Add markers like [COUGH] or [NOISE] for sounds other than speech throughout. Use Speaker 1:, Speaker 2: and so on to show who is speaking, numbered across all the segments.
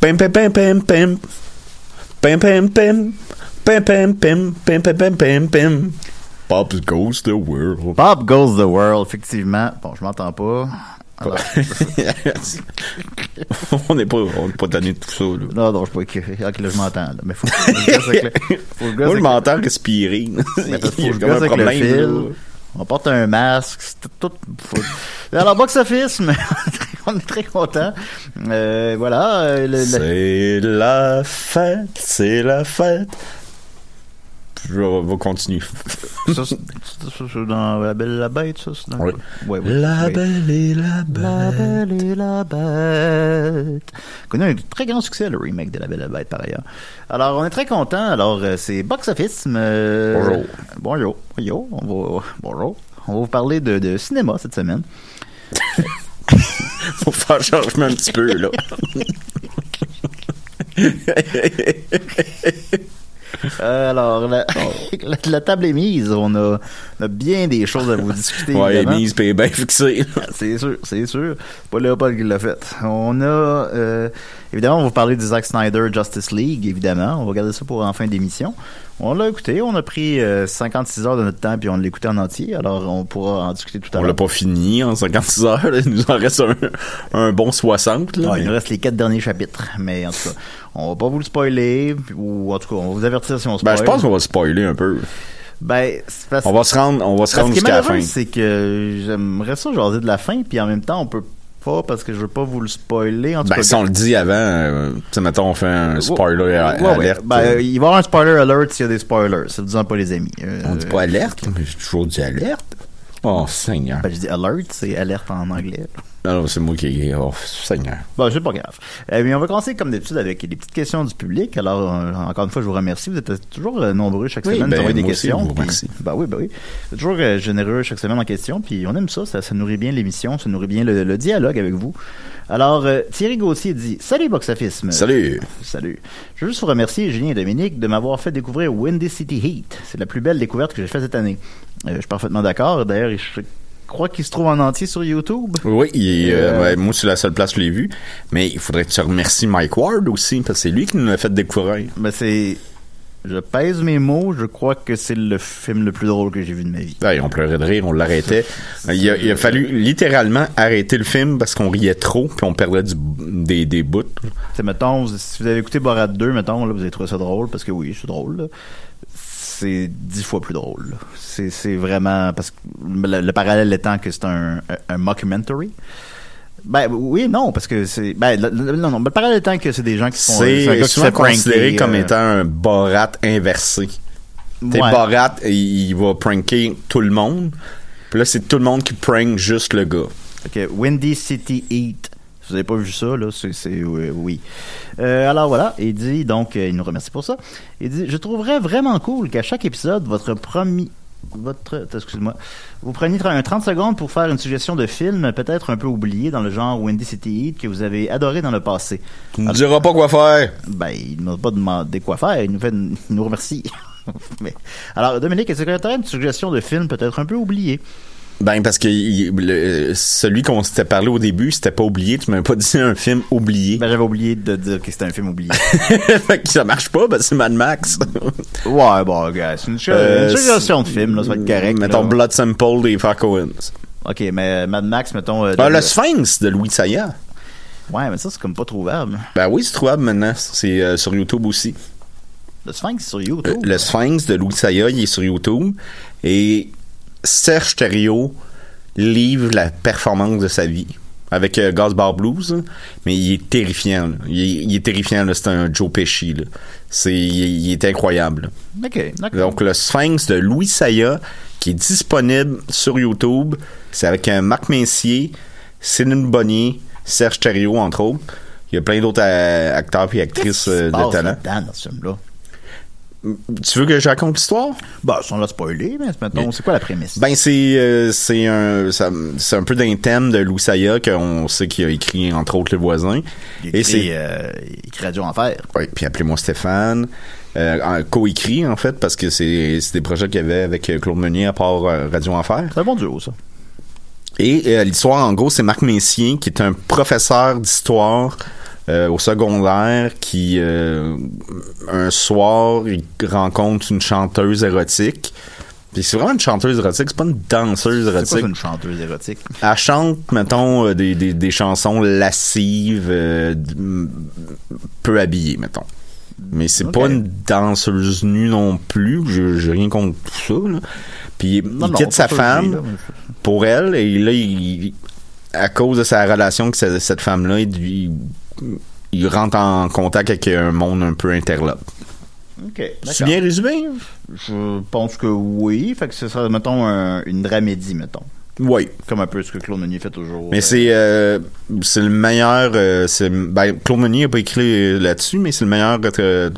Speaker 1: Pim, pim, pim, pim, pim. Pim, pim, pim. Pim, pim, pim, pim, pim, pim, pim, pim. Bob goes the world.
Speaker 2: Bob Goes the World, effectivement. Bon, je m'entends pas. Alors, [LAUGHS] [LAUGHS]
Speaker 1: on n'est pas, on n'est pas tanné de tout ça, là.
Speaker 2: non, non, je suis pas écrit. Ok, là, je m'entends. là. Mais faut, faut que je [LAUGHS] gosse avec le- faut que je gosse
Speaker 1: Moi, je m'entends respirer.
Speaker 2: Mais parce
Speaker 1: y
Speaker 2: faut
Speaker 1: a
Speaker 2: que je
Speaker 1: comme un
Speaker 2: gosse avec le fil. On porte un masque. C'est tout. [LAUGHS] Alors, box office, mais [LAUGHS] on est très content. Euh, voilà. euh,
Speaker 1: C'est la fête, c'est la fête. Je vais, continuer. [LAUGHS]
Speaker 2: ça, c'est dans La Belle et la Bête, ça. dans-
Speaker 1: Oui.
Speaker 2: Ouais, ouais,
Speaker 1: La
Speaker 2: ouais.
Speaker 1: belle et la
Speaker 2: La
Speaker 1: belle.
Speaker 2: Et la Bête. Connu un très grand succès, le remake de La Belle et la Bête, par ailleurs. Alors, on est très content. Alors, euh, c'est Box Office. euh,
Speaker 1: Bonjour.
Speaker 2: Bonjour. Yo, on va, bonjour. On va vous parler de, de cinéma cette semaine. [LAUGHS]
Speaker 1: Faut faire changement un petit peu, là. [LAUGHS]
Speaker 2: Euh, alors, la, [LAUGHS] la, la table est mise. On a, on a bien des choses à vous discuter.
Speaker 1: ouais,
Speaker 2: évidemment.
Speaker 1: mise payée bien fixée.
Speaker 2: C'est sûr, c'est sûr. C'est pas Léopold qui l'a fait. On a, euh, évidemment, on va parler de Zack Snyder Justice League, évidemment. On va regarder ça pour en fin d'émission. On l'a écouté, on a pris euh, 56 heures de notre temps, puis on l'a écouté en entier. Alors, on pourra en discuter tout à
Speaker 1: On
Speaker 2: l'heure.
Speaker 1: l'a pas fini en 56 heures. là. [LAUGHS] Il nous en reste un, un bon 60. Là,
Speaker 2: Ouais,
Speaker 1: mais-
Speaker 2: il nous reste les quatre derniers chapitres. Mais en tout cas, on va pas vous le spoiler, ou en tout cas, on va vous avertir si on spoil.
Speaker 1: Ben, je pense qu'on va spoiler un peu.
Speaker 2: Ben, parce
Speaker 1: On va se rendre, on va se
Speaker 2: Parce
Speaker 1: rendre jusqu'à la fin.
Speaker 2: c'est que j'aimerais ça jaser de la fin, puis en même temps, on peut pas parce que je veux pas vous le spoiler. En tout
Speaker 1: Ben,
Speaker 2: cas,
Speaker 1: si on le dit avant, euh, mettons, on fait un spoiler
Speaker 2: Ouais, ouais.
Speaker 1: alerte.
Speaker 2: Ben,
Speaker 1: euh,
Speaker 2: il va y avoir un spoiler alert s'il y a des spoilers. Ça vous dit pas les amis. Euh,
Speaker 1: on dit pas alerte, mais j'ai toujours dit alerte. Oh, Seigneur.
Speaker 2: Ben, je dis alert, c'est alerte en anglais.
Speaker 1: Non, non, c'est moi qui. Oh, Seigneur.
Speaker 2: Bon, c'est pas grave. Euh, mais on va commencer comme d'habitude avec les petites questions du public. Alors, euh, encore une fois, je vous remercie. Vous êtes toujours euh, nombreux chaque
Speaker 1: Oui,
Speaker 2: semaine
Speaker 1: ben,
Speaker 2: envoyer des
Speaker 1: moi aussi,
Speaker 2: questions.
Speaker 1: je vous
Speaker 2: puis-. Ben oui, ben oui. Vous êtes toujours euh, généreux chaque semaine en questions. Puis on aime ça, ça. ça nourrit bien l'émission, ça nourrit bien le, le dialogue avec vous. Alors, euh, Thierry Gauthier dit Salut Box Office.
Speaker 1: Salut.
Speaker 2: Salut. Je veux juste vous remercier, Julien et Dominique, de m'avoir fait découvrir Windy City Heat. C'est la plus belle découverte que j'ai faite cette année. Euh, je suis parfaitement d'accord. D'ailleurs, je crois qu'il se trouve en entier sur YouTube.
Speaker 1: Oui, il euh,
Speaker 2: Euh,
Speaker 1: ouais, moi, c'est la seule place où je l'ai vu. Mais il faudrait que tu remercies Mike Ward aussi, parce que c'est lui qui nous l'a fait découvrir.
Speaker 2: Ben c'est. Je pèse mes mots, je crois que c'est le film le plus drôle que j'ai vu de ma vie.
Speaker 1: Ouais, on pleurait de rire, on l'arrêtait. Il a, il a fallu littéralement arrêter le film parce qu'on riait trop, puis on perdait du- des, des bouts.
Speaker 2: C'est mettons, si vous avez écouté Borat 2, mettons, là, vous avez trouvé ça drôle, parce que oui, c'est drôle. C'est dix fois plus drôle. C'est, c'est vraiment, parce que le, le parallèle étant que c'est un, un, un mockumentary. Ben oui, non, parce que c'est, ben, non, non, le parallèle étant que c'est des gens qui gars
Speaker 1: C'est souvent considéré comme
Speaker 2: euh,
Speaker 1: étant un Borat inversé. T'es
Speaker 2: ouais.
Speaker 1: Borat, il, va pranker tout le monde. Puis là, c'est tout le monde qui prank juste le gars.
Speaker 2: Ok, Windy City Heat. Si vous n'avez pas vu ça, là, c'est, euh, oui. Euh, alors voilà, il dit, donc, il nous remercie pour ça. Il dit, je trouverais vraiment cool qu'à chaque épisode, votre premier, votre, excuse-moi, vous preniez un 30 secondes pour faire une suggestion de film, peut-être un peu oublié dans le genre Windy City Heat que vous avez adoré dans le passé.
Speaker 1: Tu ne diras pas quoi faire.
Speaker 2: Ben, il ne m'a pas demandé quoi faire, il nous fait, il nous remercie. [LAUGHS] Mais, alors, Dominique, est-ce que tu as une suggestion de film peut-être un peu oublié?
Speaker 1: Ben, parce que il- le- celui qu'on s'était parlé au début, c'était pas oublié. Tu m'avais pas [LAUGHS] dit un film oublié.
Speaker 2: Ben, j'avais oublié de dire que c'était un film oublié. [LAUGHS]
Speaker 1: fait que ça marche pas, ben c'est Mad Max.
Speaker 2: Ouais, bon, gars, c'est une,
Speaker 1: Euh,
Speaker 2: une suggestion de film, là, ça va être correct.
Speaker 1: Mettons
Speaker 2: là.
Speaker 1: Blood Simple des Farcoens.
Speaker 2: Ok, mais Mad Max, mettons. euh, de-
Speaker 1: le Sphinx de Louis Saya.
Speaker 2: Ouais, mais ça, c'est comme pas trouvable.
Speaker 1: Ben oui, c'est trouvable maintenant. C'est euh, sur YouTube aussi.
Speaker 2: Le Sphinx sur
Speaker 1: Euh,
Speaker 2: YouTube.
Speaker 1: le Sphinx de Louis Saya, il est sur YouTube. Et Serge Thériault livre la performance de sa vie. Avec euh, Bar Blues, mais il est terrifiant. là. Il, est, il est terrifiant, c'est un Joe Pesci. là. Il, il est incroyable. Donc, le Sphinx de Louis Saya, qui est disponible sur YouTube. C'est avec un Marc Messier, Céline Bonnier, Serge Thériault, entre autres. Il y a plein d'autres euh, acteurs et actrices euh, de talent.
Speaker 2: dans ce film-là?
Speaker 1: Tu veux que je raconte l'histoire?
Speaker 2: Bah, sans la spoiler, mais mettons, c'est quoi la prémisse?
Speaker 1: Ben, c'est euh, c'est un, c'est un peu d'un thème de Louis Saya qu'on sait qu'il a écrit, entre autres, Le Voisin.
Speaker 2: il
Speaker 1: et
Speaker 2: écrit,
Speaker 1: c'est-
Speaker 2: euh, écrit Radio Enfer.
Speaker 1: Oui, puis appelez-moi Stéphane. Euh, co-écrit, en fait, parce que c'est c'est des projets qu'il y avait avec Claude Meunier à part Radio Enfer.
Speaker 2: C'est un bon duo, ça.
Speaker 1: Et l'histoire, en gros, c'est Marc Messier, qui est un professeur d'histoire euh, au secondaire, qui, euh, un soir, il rencontre une chanteuse érotique. Puis c'est vraiment une chanteuse érotique, c'est pas une danseuse
Speaker 2: C'est
Speaker 1: érotique.
Speaker 2: ça, une chanteuse érotique?
Speaker 1: Elle chante, mettons, euh, des, des, des chansons lascives, peu habillées, mettons. Mais c'est pas une danseuse nue non plus. J'ai rien contre tout ça. Là. Puis
Speaker 2: Non,
Speaker 1: il
Speaker 2: non,
Speaker 1: quitte sa femme
Speaker 2: là.
Speaker 1: pour elle et là, il, à cause de sa relation avec cette, cette femme-là, il, il- il rentre en contact avec un monde un peu interlope.
Speaker 2: Ok,
Speaker 1: C'est bien résumé?
Speaker 2: Je pense que oui. Fait que ce serait, mettons, un- une dramédie, mettons.
Speaker 1: Oui.
Speaker 2: Comme un peu ce que Claude Meunier fait toujours.
Speaker 1: Mais
Speaker 2: euh,
Speaker 1: c'est euh, c'est le meilleur. euh, c'est- ben, Claude Meunier n'a pas écrit là-dessus, mais c'est le meilleur. je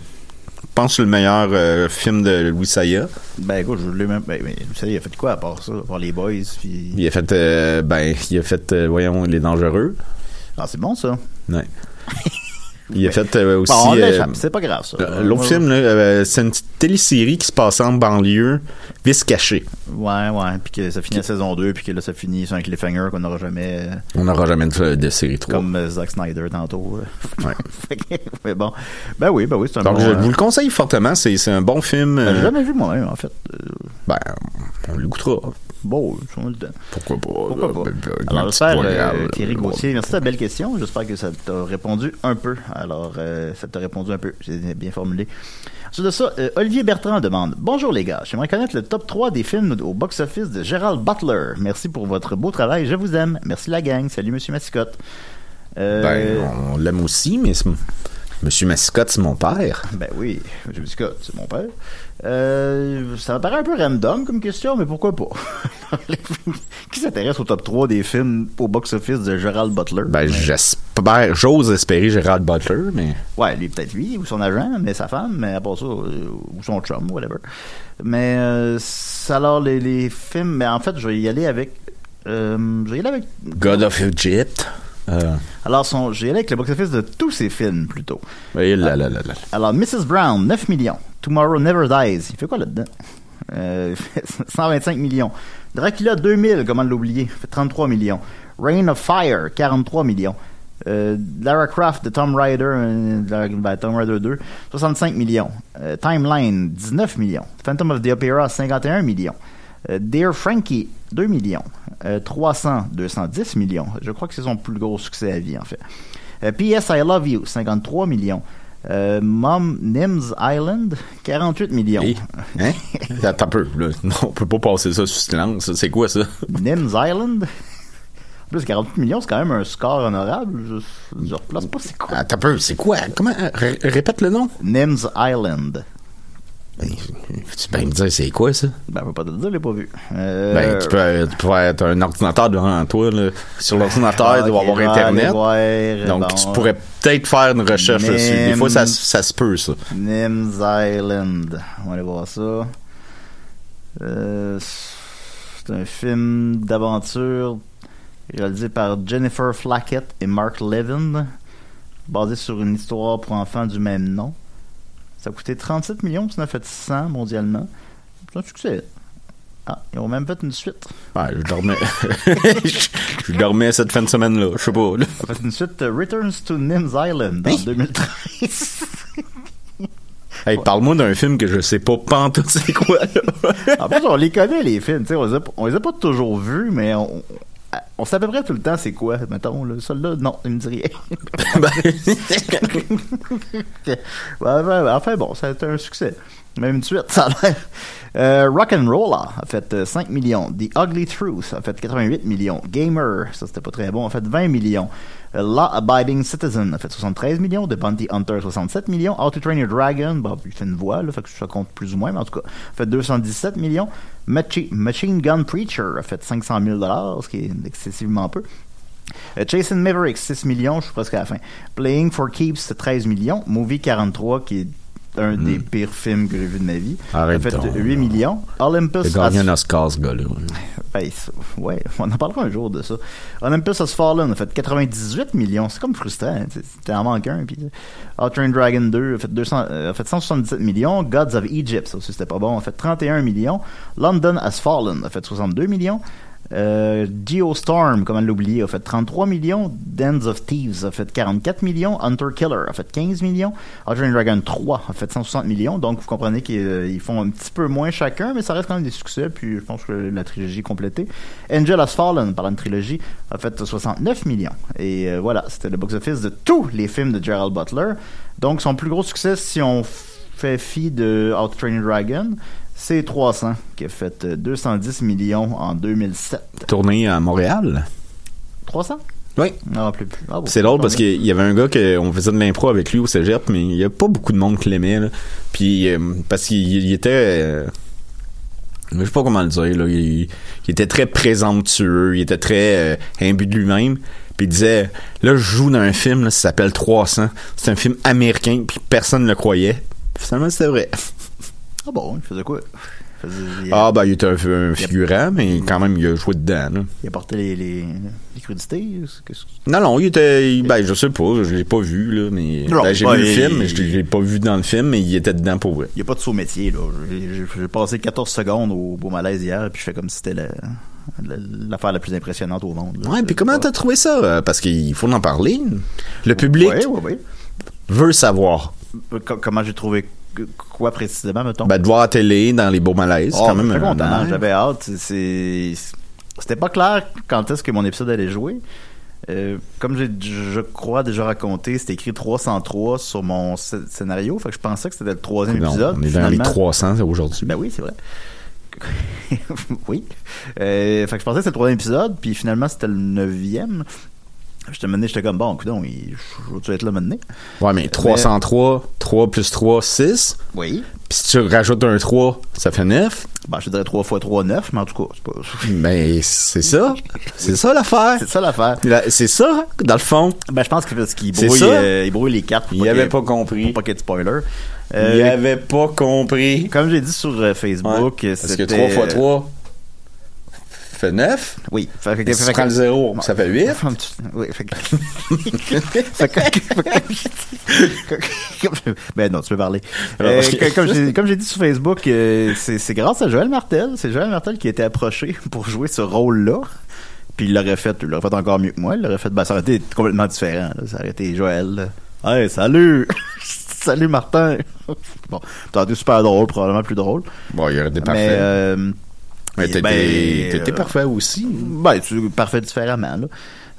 Speaker 1: pense que c'est le meilleur film de Louis Saya.
Speaker 2: Ben, écoute, je l'ai même. Ben, mais vous savez, il a fait quoi à part ça? À part les boys, puis.
Speaker 1: Il a fait, euh, ben, il a fait, voyons, Les Dangereux.
Speaker 2: Ah, c'est bon, ça.
Speaker 1: Ouais. Il a fait euh, aussi.
Speaker 2: Bon, on
Speaker 1: euh,
Speaker 2: c'est pas grave, ça.
Speaker 1: euh, L'autre film, euh, c'est une petite télésérie qui se passait en banlieue, Vice caché.
Speaker 2: Ouais, ouais. Puis que ça finit à saison 2, puis que là, ça finit sur un cliffhanger qu'on n'aura jamais.
Speaker 1: On n'aura jamais de, de série 3.
Speaker 2: Comme Zack Snyder tantôt.
Speaker 1: Ouais. [LAUGHS]
Speaker 2: Mais bon. Ben oui, ben oui, c'est un
Speaker 1: Donc,
Speaker 2: bon.
Speaker 1: je vous le conseille fortement. C'est un bon film.
Speaker 2: ben, j'ai jamais vu moi-même, en fait.
Speaker 1: Ben, on l'écoutera.
Speaker 2: Bon.
Speaker 1: Pourquoi pas?
Speaker 2: Pourquoi pas?
Speaker 1: ben, ben,
Speaker 2: Alors, j'espère, euh, Thierry. Gauthier, merci de ta belle question. J'espère que ça t'a répondu un peu. Alors, euh, ça t'a répondu un peu. C'est bien formulé. Ensuite de ça, euh, Olivier Bertrand demande Bonjour les gars, j'aimerais connaître le top 3 des films au box-office de Gérald Butler. Merci pour votre beau travail, je vous aime. Merci la gang. Salut, monsieur Mascotte. Euh,
Speaker 1: Ben, on l'aime aussi, mais Monsieur Mascotte, c'est mon père.
Speaker 2: Ben oui, M. Biscotte, c'est mon père. Euh, ça me paraît un peu random comme question, mais pourquoi pas? [LAUGHS] qui s'intéresse au top 3 des films au box-office de Gerald Butler?
Speaker 1: Ben, j'espère, j'ose espérer Gérald Butler, mais.
Speaker 2: Ouais, lui, peut-être lui, ou son agent, mais sa femme, mais à part ça, euh, ou son chum, whatever. Mais, euh, alors, les, les films, mais en fait, je vais y aller avec, euh, je vais y aller avec,
Speaker 1: God of Egypt. Euh,
Speaker 2: alors, son, aller avec le box-office de tous ses films, plutôt.
Speaker 1: et là, là, là.
Speaker 2: Alors, Mrs. Brown, 9 millions. Tomorrow Never Dies, il fait quoi là-dedans? Euh, [LAUGHS] 125 millions. Dracula 2000, comment l'oublier? fait 33 millions. Reign of Fire, 43 millions. Euh, Lara Croft de Tomb Raider, euh, ben, Tomb Raider 2, 65 millions. Euh, Timeline, 19 millions. Phantom of the Opera, 51 millions. Euh, Dear Frankie, 2 millions. Euh, 300, 210 millions. Je crois que c'est son plus gros succès à vie, en fait. Euh, P.S. I Love You, 53 millions. Euh, Mom Nims Island, 48 millions.
Speaker 1: Hey, hein? [LAUGHS] Attends un peu, là. Non, on peut pas passer ça sous silence. C'est quoi ça?
Speaker 2: Nims Island? En plus, 48 millions, c'est quand même un score honorable. Je, je replace pas c'est quoi?
Speaker 1: Attends un peu, c'est quoi? Comment? Ré- répète le nom?
Speaker 2: Nims Island.
Speaker 1: Ben, tu peux me dire c'est quoi ça?
Speaker 2: Ben, peut pas te le dire, je l'ai pas vu. Euh,
Speaker 1: Ben, tu peux, tu peux être un ordinateur devant toi, là. Sur l'ordinateur, [LAUGHS] il doit avoir Internet.
Speaker 2: voir,
Speaker 1: Donc,
Speaker 2: bon.
Speaker 1: tu pourrais peut-être faire une recherche dessus. Des fois, ça, ça se peut, ça.
Speaker 2: Nims Island. On va aller voir ça. Euh, c'est un film d'aventure réalisé par Jennifer Flackett et Mark Levin, basé sur une histoire pour enfants du même nom. Ça a coûté 37 millions, puis ça en a fait 100 mondialement. C'est un succès. Ah, ils ont même fait une suite.
Speaker 1: Ouais, je dormais. [LAUGHS] je dormais cette fin de semaine-là. Je sais pas, là.
Speaker 2: Ils ont fait une suite euh, Returns to Nims Island en
Speaker 1: Hein?
Speaker 2: 2013. [LAUGHS]
Speaker 1: Hey, parle-moi d'un film que je sais pas pantoute c'est quoi, là.
Speaker 2: En plus, on les connaît, les films. tu sais, On a, on les a pas toujours vus, mais on, on sait à peu près tout le temps c'est quoi, mettons. Là. Celui-là, non, il me dit rien. [LAUGHS] [LAUGHS] Ouais, enfin bon, ça a été un succès. Même une suite, ça a l'air. Euh, Rock'n'Roller a fait euh, 5 millions. The Ugly Truth a fait 88 millions. Gamer, ça c'était pas très bon, a fait 20 millions. Law Abiding Citizen a fait 73 millions. The Bounty Hunter 67 millions. How to Train Your Dragon, il fait une voix, là, fait que ça compte plus ou moins, mais en tout cas, a fait 217 millions. Machi- Machine Gun Preacher a fait 500 000 ce qui est excessivement peu. Euh, Jason Maverick, 6 millions, je suis presque à la fin. Playing for Keeps, 13 millions. Movie 43, qui est un des pires films que j'ai vu de ma vie.
Speaker 1: Arrête
Speaker 2: a fait
Speaker 1: donc.
Speaker 2: 8 millions. Olympus
Speaker 1: Il a gagné un Oscar, ce gars-là.
Speaker 2: Ben, ouais, on en parlera un jour de ça. Olympus Has Fallen a fait 98 millions. C'est comme frustrant. hein, T'en. Puis, Dragon 2 a fait, 200, euh, a fait 177 millions. Gods of Egypt, ça aussi c'était pas bon, a fait 31 millions. London Has Fallen a fait 62 millions. Euh, Geostorm, comment l'oublier, a fait 33 millions. Dens of Thieves a fait 44 millions. Hunter Killer a fait 15 millions. Outer Dragon 3 a fait 160 millions. Donc, vous comprenez qu'ils euh, font un petit peu moins chacun, mais ça reste quand même des succès. Puis, je pense que la trilogie complétée. Angel Has Fallen, par une trilogie, a fait 69 millions. Et euh, voilà, c'était le box-office de tous les films de Gerald Butler. Donc, son plus gros succès, si on fait fi de How to Train Your Dragon, c'est 300, qui a fait euh, 210 millions en 2007.
Speaker 1: Tourné à Montréal?
Speaker 2: 300?
Speaker 1: Oui.
Speaker 2: Non, plus plus. Ah bon,
Speaker 1: C'est drôle parce qu'il y avait un gars que on faisait de l'impro avec lui au cégep, mais il y a pas beaucoup de monde qui l'aimait. Puis euh, parce qu'il il était, euh, je sais pas comment le dire, là, il, il était très présomptueux, il était très euh, imbu de lui-même. Puis il disait, là je joue dans un film, là, ça s'appelle 300. C'est un film américain, puis personne ne le croyait. Finalement c'était vrai.
Speaker 2: Ah bon, il faisait quoi? Il, faisait- il-
Speaker 1: Ah ben il était un, un figurant, mais quand même il a joué dedans. là.
Speaker 2: il apportait les, les, les crudités?
Speaker 1: Non, non, il était. il- Ben, je sais pas, je l'ai pas vu, là, mais. Ben, j'ai
Speaker 2: ben,
Speaker 1: vu le
Speaker 2: il-
Speaker 1: film, mais je l'ai pas vu dans le film, mais il était dedans pour vrai.
Speaker 2: Il n'y a pas de saut métier, là. J'ai- passé 14 secondes au beau malaise hier, puis je fais comme si c'était la- la- l'affaire la, plus impressionnante au monde. là.
Speaker 1: Ouais,
Speaker 2: C'est
Speaker 1: puis comment t'as trouvé ça? euh, Parce qu'il faut en parler. Le public
Speaker 2: Ouais, ouais, ouais.
Speaker 1: veut savoir.
Speaker 2: Euh, co- Comment j'ai trouvé quoi précisément, mettons?
Speaker 1: Ben, de voir à la télé, dans les beaux malaises,
Speaker 2: Oh,
Speaker 1: quand même
Speaker 2: content,
Speaker 1: honneur.
Speaker 2: J'avais hâte. C'était pas clair quand est-ce que mon épisode allait jouer. Euh, comme je crois, déjà raconté, c'était écrit 303 sur mon sc- scénario. Fait que je pensais que c'était le troisième
Speaker 1: Non,
Speaker 2: épisode.
Speaker 1: on est dans les
Speaker 2: Finalement-
Speaker 1: 300 aujourd'hui.
Speaker 2: Ben oui, c'est vrai. [LAUGHS] oui. Euh, fait que je pensais que c'était le troisième épisode, puis finalement c'était le neuvième. Je te menais, j'étais comme, bon, écoute, il, je veux-tu être là maintenant?
Speaker 1: Ouais, mais 303, 3 plus 3, 6.
Speaker 2: Oui.
Speaker 1: Puis si tu rajoutes un 3, ça fait 9.
Speaker 2: Ben, je te dirais 3 fois 3, 9, mais en tout cas, c'est pas. [LAUGHS]
Speaker 1: Mais c'est ça. C'est ça l'affaire.
Speaker 2: C'est ça l'affaire.
Speaker 1: La- C'est ça, dans le fond.
Speaker 2: Ben, je pense que parce qu'il brouille, euh, il brouille les cartes.
Speaker 1: Il avait
Speaker 2: ait-
Speaker 1: pas compris.
Speaker 2: Pour pas qu'il y ait de spoiler.
Speaker 1: Il
Speaker 2: Euh,
Speaker 1: avait pas compris.
Speaker 2: Comme j'ai dit sur euh, Facebook,
Speaker 1: Ouais. Parce que
Speaker 2: c'était-
Speaker 1: 3 fois 3 fait 9.
Speaker 2: Oui. Fait que-
Speaker 1: Et si
Speaker 2: fait
Speaker 1: tu prends le 0, ça fait 8.
Speaker 2: Oui, fait que... [LAUGHS] Fait que- [LAUGHS] ben non, tu peux parler. Euh, comme j'ai dit sur Facebook, euh, c'est grâce à Joël Martel. C'est Joël Martel qui a été approché pour jouer ce rôle-là. Puis il l'aurait fait, il l'aurait fait encore mieux que moi. Il l'aurait fait, ben, ça aurait été complètement différent. là. Ça aurait été Joël. là. Hey, salut! [LAUGHS] salut Martin! bon, aurait été super drôle, probablement plus drôle.
Speaker 1: Bon, il aurait été
Speaker 2: Mais,
Speaker 1: parfait.
Speaker 2: euh, Ben,
Speaker 1: t'étais t'étais
Speaker 2: euh,
Speaker 1: parfait aussi.
Speaker 2: ben, tu, parfait différemment, là.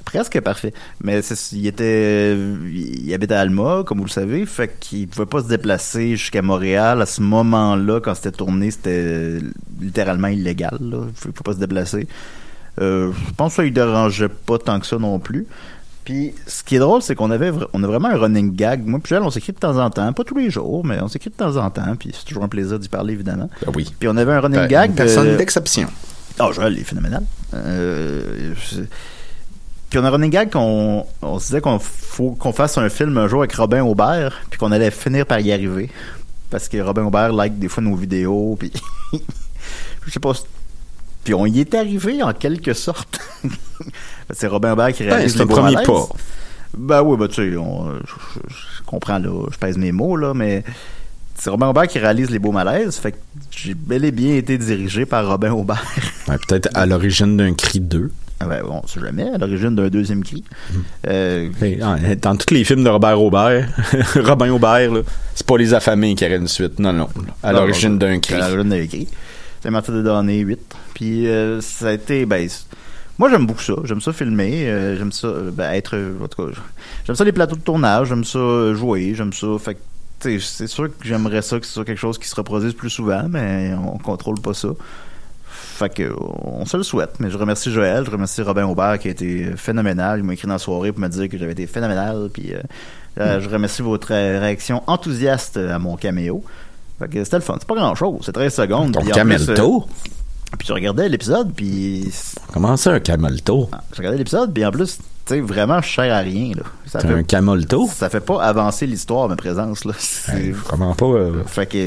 Speaker 2: Presque parfait. Mais il était, il habitait à Alma, comme vous le savez, fait qu'il pouvait pas se déplacer jusqu'à Montréal. À ce moment-là, quand c'était tourné, c'était littéralement illégal, là. Il pouvait pas se déplacer. Euh, je pense que ça, il dérangeait pas tant que ça non plus. Puis, ce qui est drôle, c'est qu'on avait, on a vraiment un running gag. Moi, puis Joël, on s'écrit de temps en temps, pas tous les jours, mais on s'écrit de temps en temps. Puis c'est toujours un plaisir d'y parler, évidemment.
Speaker 1: Ben oui.
Speaker 2: Puis on avait un running
Speaker 1: Ben,
Speaker 2: gag.
Speaker 1: une personne
Speaker 2: euh,
Speaker 1: d'exception.
Speaker 2: ah, Joël, il est phénoménal. Euh, je- Puis on a un running gag qu'on on se disait qu'on faut qu'on fasse un film un jour avec Robin Aubert, puis qu'on allait finir par y arriver. Parce que Robin Aubert like des fois nos vidéos, puis [LAUGHS] je sais pas. Puis on y est arrivé en quelque sorte. [LAUGHS] c'est Robin Aubert qui
Speaker 1: Ben,
Speaker 2: réalise
Speaker 1: un
Speaker 2: beaux
Speaker 1: premier pas.
Speaker 2: Ben oui, ben tu sais, je, comprends là, je pèse mes mots là, mais c'est Robin Aubert qui réalise les beaux malaises, fait que j'ai bel et bien été dirigé par Robin Aubert. [LAUGHS]
Speaker 1: Ouais, Peut-être à l'origine d'un cri 2.
Speaker 2: Ah ben, on sait jamais, à l'origine d'un deuxième cri.
Speaker 1: Mm.
Speaker 2: Euh,
Speaker 1: Hey, ah, Dans tous les films de Robert Aubert, [LAUGHS] Robin Aubert, c'est pas les affamés qui auraient une suite. Non, non. À l'origine d'un cri.
Speaker 2: À l'origine d'un cri. C'est Martin de Donné 8. Puis euh, ça a été, ben, moi j'aime beaucoup ça. J'aime ça filmer, euh, j'aime ça euh, ben, être, en tout cas, j'aime ça les plateaux de tournage, j'aime ça jouer, j'aime ça. Fait c'est sûr que j'aimerais ça que ce soit quelque chose qui se reproduise plus souvent, mais on contrôle pas ça. Fait que on se le souhaite. Mais je remercie Joël, je remercie Robin Aubert qui a été phénoménal. Il m'a écrit dans la soirée pour me dire que j'avais été phénoménal. Puis euh, euh, je remercie votre réaction enthousiaste à mon caméo. Fait que c'était le fun. C'est pas grand chose. C'est 13 secondes.
Speaker 1: Ton
Speaker 2: plus,
Speaker 1: camelto?
Speaker 2: euh, puis je regardais l'épisode, puis
Speaker 1: Comment ça, un camelto?
Speaker 2: je regardais l'épisode, puis en plus, tu sais, vraiment, je sers à rien. Là. Ça, fait,
Speaker 1: un camolto?
Speaker 2: ça fait pas avancer l'histoire, ma présence. Là. C'est-
Speaker 1: Hey, comment pas? euh,
Speaker 2: Fait que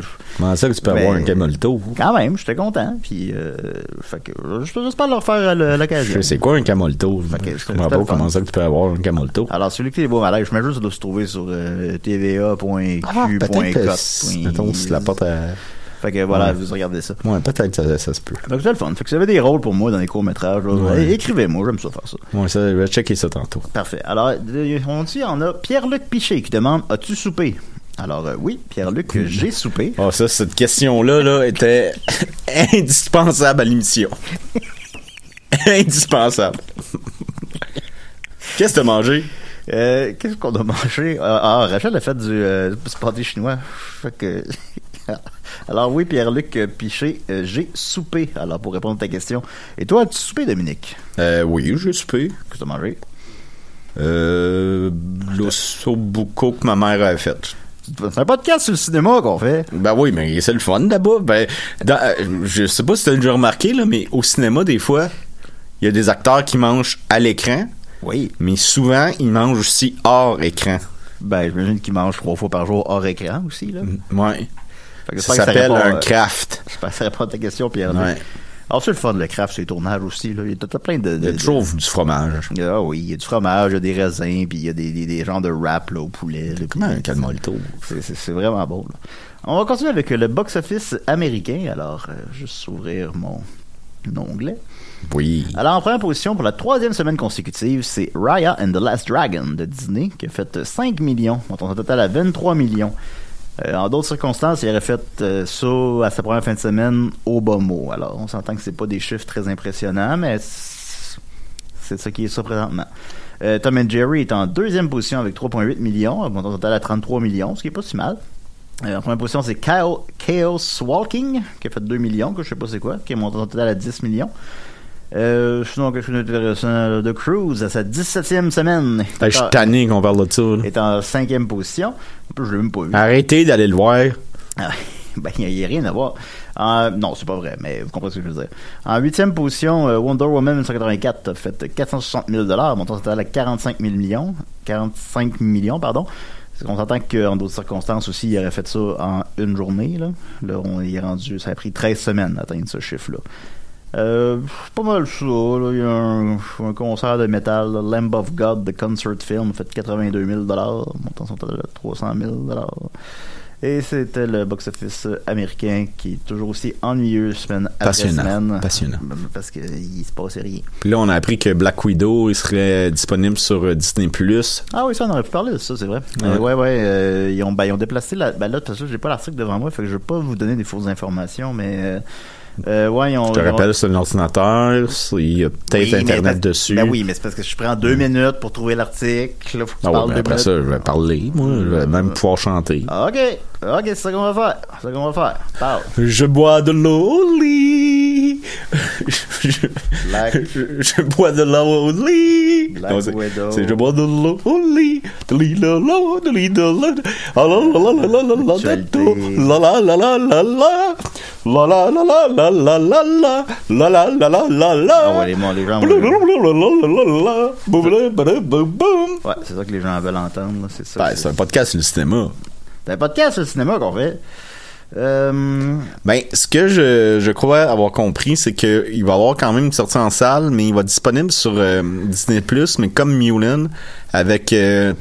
Speaker 2: je-
Speaker 1: comment ça que tu peux
Speaker 2: Ben,
Speaker 1: avoir un camolto?
Speaker 2: quand même, j'étais content. Puis, euh, fait que j'espère le refaire à l'occasion.
Speaker 1: Sais quoi un camolto?
Speaker 2: Fait que
Speaker 1: Je
Speaker 2: c'est-
Speaker 1: comprends pas comment ça que tu peux avoir un camolto.
Speaker 2: Alors, celui qui est beau malade, je mets juste de se trouver sur euh.
Speaker 1: Ah, peut-être que si- mettons, si la porte à...
Speaker 2: Fait que voilà,
Speaker 1: Ouais.
Speaker 2: vous regardez ça.
Speaker 1: Ouais, peut-être ça, ça se peut.
Speaker 2: Donc, c'est le fun. Fait que vous avez des rôles pour moi dans les courts-métrages.
Speaker 1: Ouais.
Speaker 2: Écrivez-moi, j'aime ça faire ça.
Speaker 1: Ouais, ça, je vais checker ça tantôt.
Speaker 2: Parfait. Alors, euh, on dit, on a Pierre-Luc Piché qui demande As-tu soupé? Alors, euh, oui, Pierre-Luc, [LAUGHS] j'ai soupé.
Speaker 1: Ah, ça, cette question-là, là, était [LAUGHS] indispensable à l'émission. [LAUGHS] indispensable. Qu'est-ce que t'as mangé?
Speaker 2: Euh, Qu'est-ce qu'on a mangé? Ah, ah, Rachel a fait du, euh, du chinois. Fait que. Alors, oui, Pierre-Luc Piché, euh, j'ai soupé. Alors, pour répondre à ta question. Et toi, as-tu soupé, Dominique?
Speaker 1: Euh, oui, j'ai soupé.
Speaker 2: Qu'est-ce que t'as mangé?
Speaker 1: Euh, l'ossobuco que ma mère avait fait.
Speaker 2: C'est un podcast sur le cinéma qu'on fait.
Speaker 1: Ben oui, mais c'est le fun là-bas. Ben, dans- euh, je sais pas si t'as déjà remarqué, là, mais au cinéma, des fois, il y a des acteurs qui mangent à l'écran,
Speaker 2: Oui.
Speaker 1: mais souvent, ils mangent aussi hors écran.
Speaker 2: Ben, j'imagine qu'il mange trois fois par jour hors écran aussi, là.
Speaker 1: Ouais.
Speaker 2: Que
Speaker 1: Ça s'appelle un
Speaker 2: euh,
Speaker 1: craft.
Speaker 2: J'espère que ça répond à ta question, Pierre-Luc.
Speaker 1: Ouais.
Speaker 2: Alors, c'est le fun, le craft, c'est tournages aussi, là. Il y a plein de.
Speaker 1: Il y a toujours du fromage.
Speaker 2: Ah oui, il y a du fromage, il y a des raisins, puis il y a des, des, des genres de wrap, là, au poulet.
Speaker 1: Comment un calmolto?
Speaker 2: C'est- vraiment beau. Là. On va continuer avec le box-office américain. Alors, euh, juste ouvrir mon onglet.
Speaker 1: Oui.
Speaker 2: Alors, en première position, pour la troisième semaine consécutive, c'est Raya and the Last Dragon de Disney, qui a fait 5 millions, montant son total à 23 millions. Euh, en d'autres circonstances, il aurait fait euh, ça à sa première fin de semaine au bas mot. Alors, on s'entend que c'est pas des chiffres très impressionnants, mais c'est ça qui est ça présentement. Euh, Tom and Jerry est en deuxième position avec 3,8 millions, montant total à 33 millions, ce qui est pas si mal. En première position, c'est Chaos, Walking, qui a fait 2 millions, que je sais pas c'est quoi, qui est monté total à 10 millions. Euh, sinon, quelque chose d'intéressant, The Cruise, à sa 17e semaine.
Speaker 1: Ben, je suis tanné qu'on parle de ça. là.
Speaker 2: est en cinquième position. En plus, je l'ai même pas vu.
Speaker 1: Arrêtez d'aller le voir.
Speaker 2: Ah, [LAUGHS] ben, il n'y a, rien à voir. En- non, c'est pas vrai, mais vous comprenez ce que je veux dire. En huitième position, euh, Wonder Woman 1984 a fait 460 000 montant total à 45 000 millions. 45 millions, pardon. Qu'on s'entend qu'en d'autres circonstances aussi, il aurait fait ça en une journée. Là, là on est rendu, ça a pris 13 semaines d'atteindre ce chiffre-là. Euh, pas mal ça. Là. Il y a un, un concert de métal, là, Lamb of God, The Concert Film, fait 82 000 montant son total à 300 000 Et c'était le box-office américain qui est toujours aussi ennuyeux semaine après semaine.
Speaker 1: Passionnant.
Speaker 2: Parce qu'il se passait rien.
Speaker 1: Puis là, on a appris que Black Widow il serait disponible sur euh, Disney+.
Speaker 2: Ah oui, ça, on aurait pu parler de ça, c'est vrai.
Speaker 1: Ouais.
Speaker 2: Euh, ouais, ouais. euh, ils, ont, ben, ils ont déplacé la. Ben là, parce que j'ai pas l'article devant moi, fait que je vais pas vous donner des fausses informations, mais. Euh, euh, ouais, ils ont.
Speaker 1: Je te
Speaker 2: ont-
Speaker 1: rappelle, c'est un ordinateur. Il y a peut-être
Speaker 2: Oui,
Speaker 1: Internet dessus.
Speaker 2: Ben oui, mais c'est parce que je prends deux minutes pour trouver l'article. Là, faut que tu
Speaker 1: Ah ouais, ben après
Speaker 2: minutes.
Speaker 1: ça, je vais parler, moi. Je vais même pouvoir chanter.
Speaker 2: Ah, Ok, ok, c'est ça qu'on va faire. C'est ça qu'on va faire. Parle.
Speaker 1: Je bois de l'eau au lit. je, je- je bois de l'eau au lit. C'est- je bois de l'eau au lit. De lit de l'eau, de l'eau. Ah la la la la la la la la la la la la la. La la la la la la la la. La la la la la la.
Speaker 2: Ah ouais, les, mon- les gens. Ouais, c'est ça que les gens veulent entendre. là, C'est ça.
Speaker 1: Ben, c'est un podcast sur le cinéma.
Speaker 2: C'est un podcast sur le cinéma qu'on fait. Euh,
Speaker 1: Ben, ce que je, je crois avoir compris, c'est que il va y avoir quand même une sortie en salle, mais il va être disponible sur euh, Disney+, mais comme Mulan, avec euh,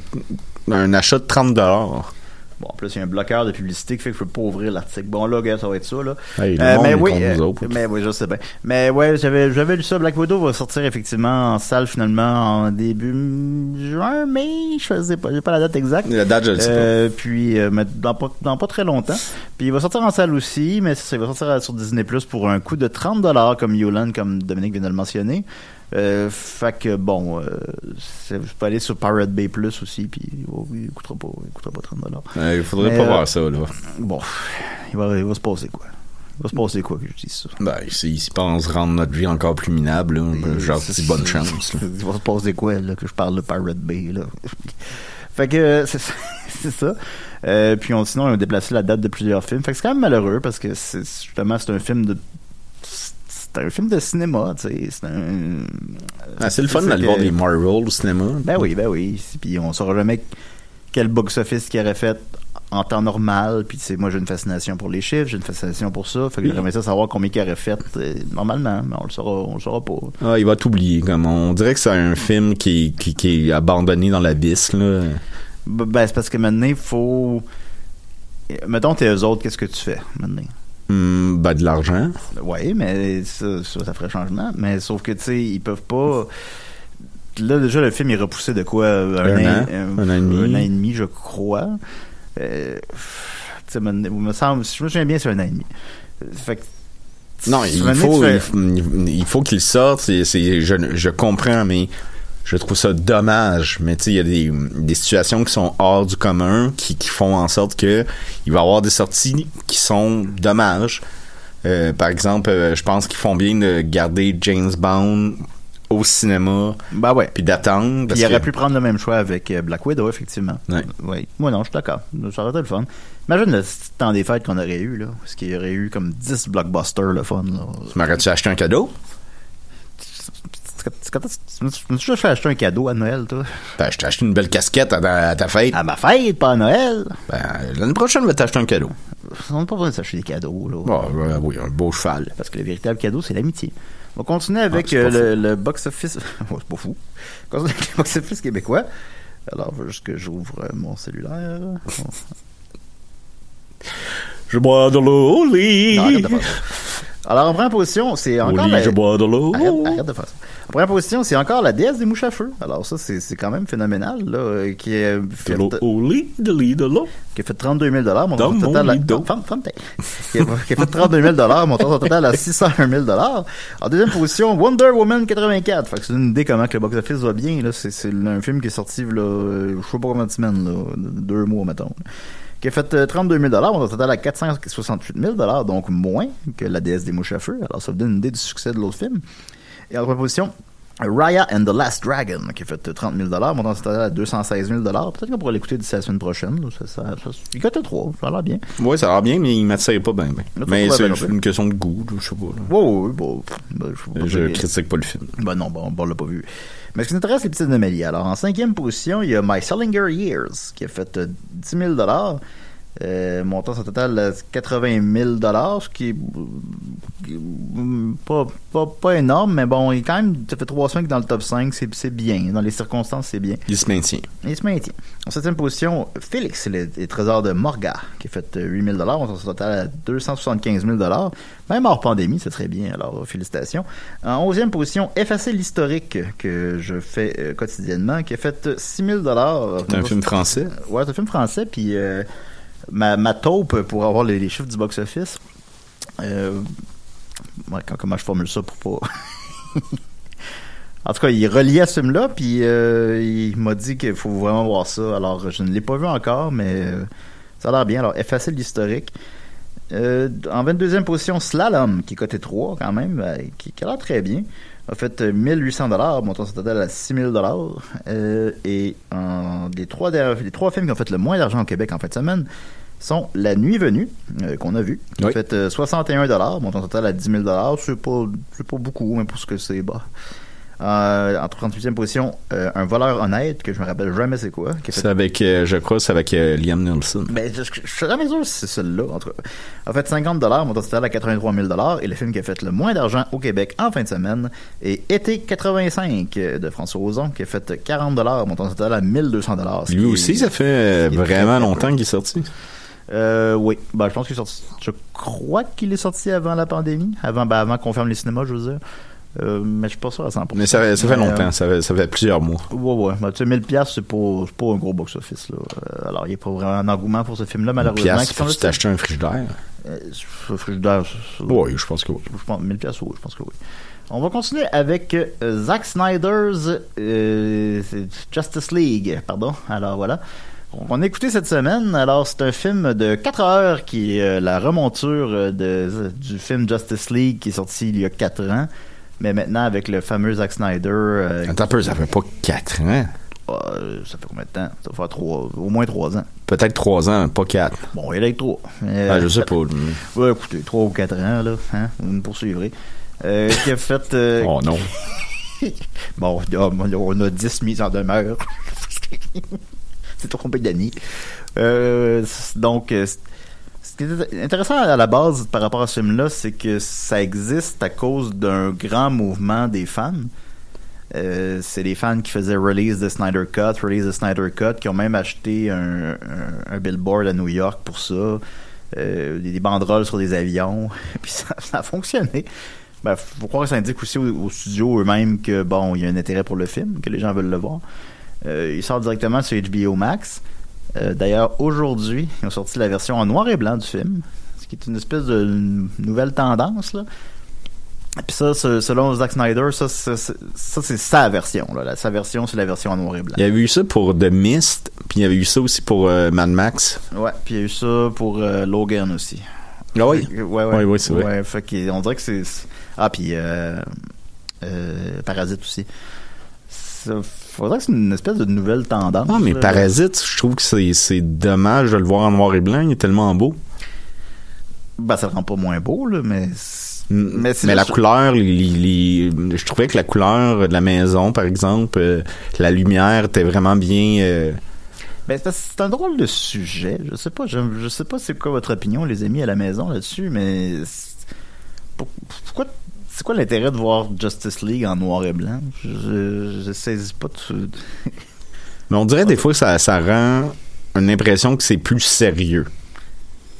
Speaker 1: un achat de 30 dollars.
Speaker 2: Bon, en plus, il y a un bloqueur de publicité qui fait que je peux pas ouvrir l'article. Bon, là, gars, ça va être ça, là.
Speaker 1: Hey,
Speaker 2: Euh, mais oui, euh,
Speaker 1: autres.
Speaker 2: mais oui, je sais bien. Mais ouais, j'avais, j'avais lu ça. Black Widow va sortir effectivement en salle finalement en début juin, mai. Je sais pas, j'ai pas la date exacte.
Speaker 1: La date, je le sais
Speaker 2: Euh, puis euh, mais dans pas dans pas très longtemps. Puis il va sortir en salle aussi, mais ça, il va sortir sur Disney Plus pour un coût de 30 dollars comme Yolan, comme Dominique vient de le mentionner. Euh, fait que bon, euh, c'est- je peux aller sur Pirate Bay Plus aussi, puis oh, il coûtera pas, il coûtera pas 30 dollars.
Speaker 1: pas. il faudrait
Speaker 2: Mais,
Speaker 1: pas
Speaker 2: euh,
Speaker 1: voir ça, là.
Speaker 2: Bon, il va, il va se passer quoi? Il va se passer quoi que je dise ça?
Speaker 1: Ben, s'ils pensent rendre notre vie encore plus minable, là, leur dis bonne chance. là.
Speaker 2: Il va se passer quoi, là, que je parle de Pirate Bay, là? [LAUGHS] fait que, c'est ça. [LAUGHS] c'est ça. Euh, puis on, sinon, ils ont déplacé la date de plusieurs films. Fait que c'est quand même malheureux parce que c'est, justement, c'est un film de. C'est un film de cinéma, tu sais. C'est un.
Speaker 1: Ah, c'est le fun d'aller voir des Marvel au cinéma.
Speaker 2: Ben oui, ben oui. Puis on saura jamais quel box-office qu'il aurait fait en temps normal. Puis tu sais, moi j'ai une fascination pour les chiffres, j'ai une fascination pour ça. Fait que j'aimerais ça savoir combien qu'il aurait fait euh, normalement, mais on le saura, on le saura pas.
Speaker 1: Ah, il va t'oublier. Comme on dirait que c'est un film qui, qui, qui est abandonné dans l'abysse, là.
Speaker 2: Ben, c'est parce que maintenant, il faut. Mettons, t'es eux autres, qu'est-ce que tu fais maintenant?
Speaker 1: Hum, ben, de l'argent.
Speaker 2: Oui, mais ça, ça, ça ferait changement. Mais sauf que, tu sais, ils peuvent pas. Là, déjà, le film est repoussé de quoi? Un,
Speaker 1: Un an, un an et demi.
Speaker 2: Un an et demi, je crois. Euh, tu sais, me, me semble. Si je me souviens bien, c'est un an et demi. Fait que.
Speaker 1: Non, il faut,
Speaker 2: fais-
Speaker 1: il, faut- il faut qu'il sorte. Je, je comprends, mais je trouve ça dommage. Mais tu sais, il y a des, des situations qui sont hors du commun qui, qui font en sorte que il va y avoir des sorties qui sont dommages. Euh, par exemple, euh, je pense qu'ils font bien de garder James Bond au cinéma
Speaker 2: Ben ouais.
Speaker 1: puis d'attendre.
Speaker 2: Il aurait
Speaker 1: que-
Speaker 2: pu prendre le même choix avec euh, Black Widow, effectivement.
Speaker 1: Ouais.
Speaker 2: Oui. Moi, non, je suis d'accord. Ça aurait été le fun. Imagine le temps des fêtes qu'on aurait eu, là. Parce qu'il y aurait eu comme 10 blockbusters, le fun, là.
Speaker 1: Tu m'aurais-tu acheté un cadeau?
Speaker 2: Tu m'as déjà fait acheter un cadeau à Noël, toi?
Speaker 1: Ben, je t'ai acheté une belle casquette à ta, à ta fête.
Speaker 2: À ma fête, pas à Noël!
Speaker 1: Ben, l'année prochaine, je vais t'acheter un cadeau.
Speaker 2: On n'a pas besoin de s'acheter des cadeaux, là.
Speaker 1: Bon, ouais, oui, un beau cheval.
Speaker 2: Parce que le véritable cadeau, c'est l'amitié. On va continuer avec
Speaker 1: Ah,
Speaker 2: euh, le, le box-office. Ouais, [LAUGHS] c'est pas fou. On avec le box-office québécois. Alors, il faut juste que j'ouvre euh, mon cellulaire. [LAUGHS]
Speaker 1: Je bois de l'eau au lit.
Speaker 2: Non, arrête de faire ça. Alors, en première position, c'est
Speaker 1: Au
Speaker 2: encore
Speaker 1: lit,
Speaker 2: la...
Speaker 1: je bois de l'eau.
Speaker 2: Arrête, arrête de faire ça. Première position, c'est encore la déesse des mouches à feu. Alors ça, c'est c'est quand même phénoménal, là, qui, est fait,
Speaker 1: De l'eau au lit, de lit, de l'eau.
Speaker 2: qui a fait 32 000 montant total à... qui, a, qui a fait 32 000 montant son total à 601 000 En deuxième position, Wonder Woman 84. Fait que c'est une idée comment que le box-office va bien. là. C'est c'est un film qui est sorti, là, euh, je sais pas combien de semaines, là, deux mois, mettons. Qui a fait euh, 32 000 montant son total à 468 000 donc moins que la déesse des mouches à feu. Alors ça vous donne une idée du succès de l'autre film. Et en proposition, Raya and the Last Dragon, qui a fait 30 000 montant total à 216 000 Peut-être qu'on pourrait l'écouter d'ici la semaine prochaine. là. Ça, ça, ça- il cote 3, ça a l'air bien.
Speaker 1: Ouais, ça a l'air bien, mais il m'attire pas bien. Mais c'est une question de goût, je sais pas. là.
Speaker 2: Bon, pff, ben, je, pas
Speaker 1: critique pas le film.
Speaker 2: Ben non, bon, bon, on l'a pas vu. Mais ce qui nous intéresse, c'est les petites anomalies. Alors, en cinquième position, il y a My Salinger Years, qui a fait euh, 10 000 euh, montant son total à 80 000 ce qui est euh, pas, pas, pas énorme, mais bon, il est quand même, ça fait 3 semaines dans le top 5, c'est c'est bien. Dans les circonstances, c'est bien.
Speaker 1: Il se maintient.
Speaker 2: Il se maintient. En septième position, Félix, les, les trésors de Morga, qui a fait euh, 8 000 on se total à 275 000 Même hors pandémie, ce serait bien, alors félicitations. En onzième position, Effacer l'historique, que je fais euh, quotidiennement, qui a fait euh, 6 000
Speaker 1: C'est un film français.
Speaker 2: Ouais, c'est un film français, puis euh, ma, ma taupe pour avoir les, chiffres du box-office. Euh, comment je formule ça pour pas. [LAUGHS] en tout cas, il est relié à ce film-là, puis euh, il m'a dit qu'il faut vraiment voir ça. Alors, je ne l'ai pas vu encore, mais euh, ça a l'air bien. Alors, effacer l'historique. En 22e position, Slalom, qui est coté 3 quand même, qui a l'air très bien. A fait euh, 1800 dollars, montant son total à 6000 dollars. et en, les, trois les trois films qui ont fait le moins d'argent au Québec en fin de semaine sont La Nuit Venue, euh, qu'on a vu, qui a
Speaker 1: Oui.
Speaker 2: fait euh, 61 dollars, montant total à 10 000 dollars. C'est pas, c'est pas beaucoup, mais pour ce que c'est, bah. Euh, en 38e position, euh, Un voleur honnête, que je me rappelle jamais c'est quoi. Fait
Speaker 1: C'est avec, euh, je crois, c'est avec euh, Liam Neeson.
Speaker 2: ben, je, je, je suis jamais sûr si c'est celui-là, en tout cas. En fait, 50 mon total à 83 000 et le film qui a fait le moins d'argent au Québec en fin de semaine est Été 85 de François Ozon, qui a fait 40 mon total à 1200
Speaker 1: Lui aussi, ça fait euh, vraiment longtemps qu'il est sorti.
Speaker 2: Euh, oui. Ben, je pense qu'il est sorti. Je crois qu'il est sorti avant la pandémie, avant, ben, avant qu'on ferme les cinémas, je veux dire. Euh, mais je suis pas sûr à 100%.
Speaker 1: Mais ça, fait- ça fait
Speaker 2: Mais,
Speaker 1: longtemps,
Speaker 2: euh,
Speaker 1: ça, fait, ça fait plusieurs mois.
Speaker 2: Ouais, ouais. Ben, tu sais, 1000 piastres, c'est pas, pas un gros box-office. Euh, alors, il n'y a pas vraiment un engouement pour ce film-là, malheureusement.
Speaker 1: Piastre,
Speaker 2: qui
Speaker 1: faut
Speaker 2: semble-
Speaker 1: que tu t'achètes un frigidaire.
Speaker 2: Euh, frigidaire,
Speaker 1: Oui, je pense que oui.
Speaker 2: je pense 1000 pièces oui, je pense que oui. On va continuer avec euh, Zack Snyder's Justice League, pardon. Alors voilà. On a écouté cette semaine. Alors c'est un film de 4 heures qui est la remonture de, du film Justice League qui est sorti il y a 4 ans. Mais maintenant avec le fameux Zack Snyder. euh,
Speaker 1: Attends un peu, ça fait pas 4 ans.
Speaker 2: euh, ça fait combien de temps? Ça fait trois, au moins 3 ans.
Speaker 1: Peut-être 3 ans, pas 4.
Speaker 2: Bon, il y a 3.
Speaker 1: Ah, je sais pas.
Speaker 2: Ouais, écoutez, 3 ou 4 ans, là. Hein? Vous me poursuivrez. Euh, qui a fait. euh, [LAUGHS]
Speaker 1: Oh non. [LAUGHS]
Speaker 2: Bon, on a 10 mises en demeure. [LAUGHS] C'est trop compliqué d'année. Euh, donc, euh, ce qui est intéressant à la base par rapport à ce film-là, c'est que ça existe à cause d'un grand mouvement des fans. Euh, c'est les fans qui faisaient release de Snyder Cut, release de Snyder Cut, qui ont même acheté un, billboard à New York pour ça, euh, des, banderoles sur des avions, [LAUGHS] puis ça, a fonctionné. Ben, faut croire que ça indique aussi aux, aux studios eux-mêmes que bon, il y a un intérêt pour le film, que les gens veulent le voir. Euh, il sort directement sur HBO Max. Euh, D'ailleurs, aujourd'hui, ils ont sorti la version en noir et blanc du film, ce qui est une espèce de nouvelle tendance là. Puis ça, selon Zack Snyder, ça, ça, c'est- ça, c'est sa version. Là. La- sa version, c'est la version en noir et blanc.
Speaker 1: Il y avait eu ça pour The Mist, puis il y avait eu ça aussi pour euh, Mad Max.
Speaker 2: Ouais, puis il y a eu ça pour euh, Logan aussi.
Speaker 1: Ah oui?
Speaker 2: Ouais, ouais.
Speaker 1: Oui, oui, c'est vrai.
Speaker 2: Ouais, fait qu'on dirait que c'est. Ah, puis euh, Parasite aussi. Ça faudrait que c'est une espèce de nouvelle tendance.
Speaker 1: Ah, mais
Speaker 2: là.
Speaker 1: Parasite, je trouve que c'est c'est dommage de le voir en noir et blanc. Il est tellement beau.
Speaker 2: Ben, ça le rend pas moins beau, là, mais. c'est-
Speaker 1: Mais,
Speaker 2: Mais
Speaker 1: la couleur, les, les- les- je trouvais que la couleur de la maison, par exemple, euh, la lumière était vraiment bien. euh,
Speaker 2: Ben, c'est un drôle de sujet. Je sais pas, je, je sais pas c'est quoi votre opinion, les amis, à la maison là-dessus, mais. Pourquoi. C'est quoi l'intérêt de voir Justice League en noir et blanc? Je, je saisis pas de.
Speaker 1: Mais on dirait des fois que ça, ça rend une impression que c'est plus sérieux.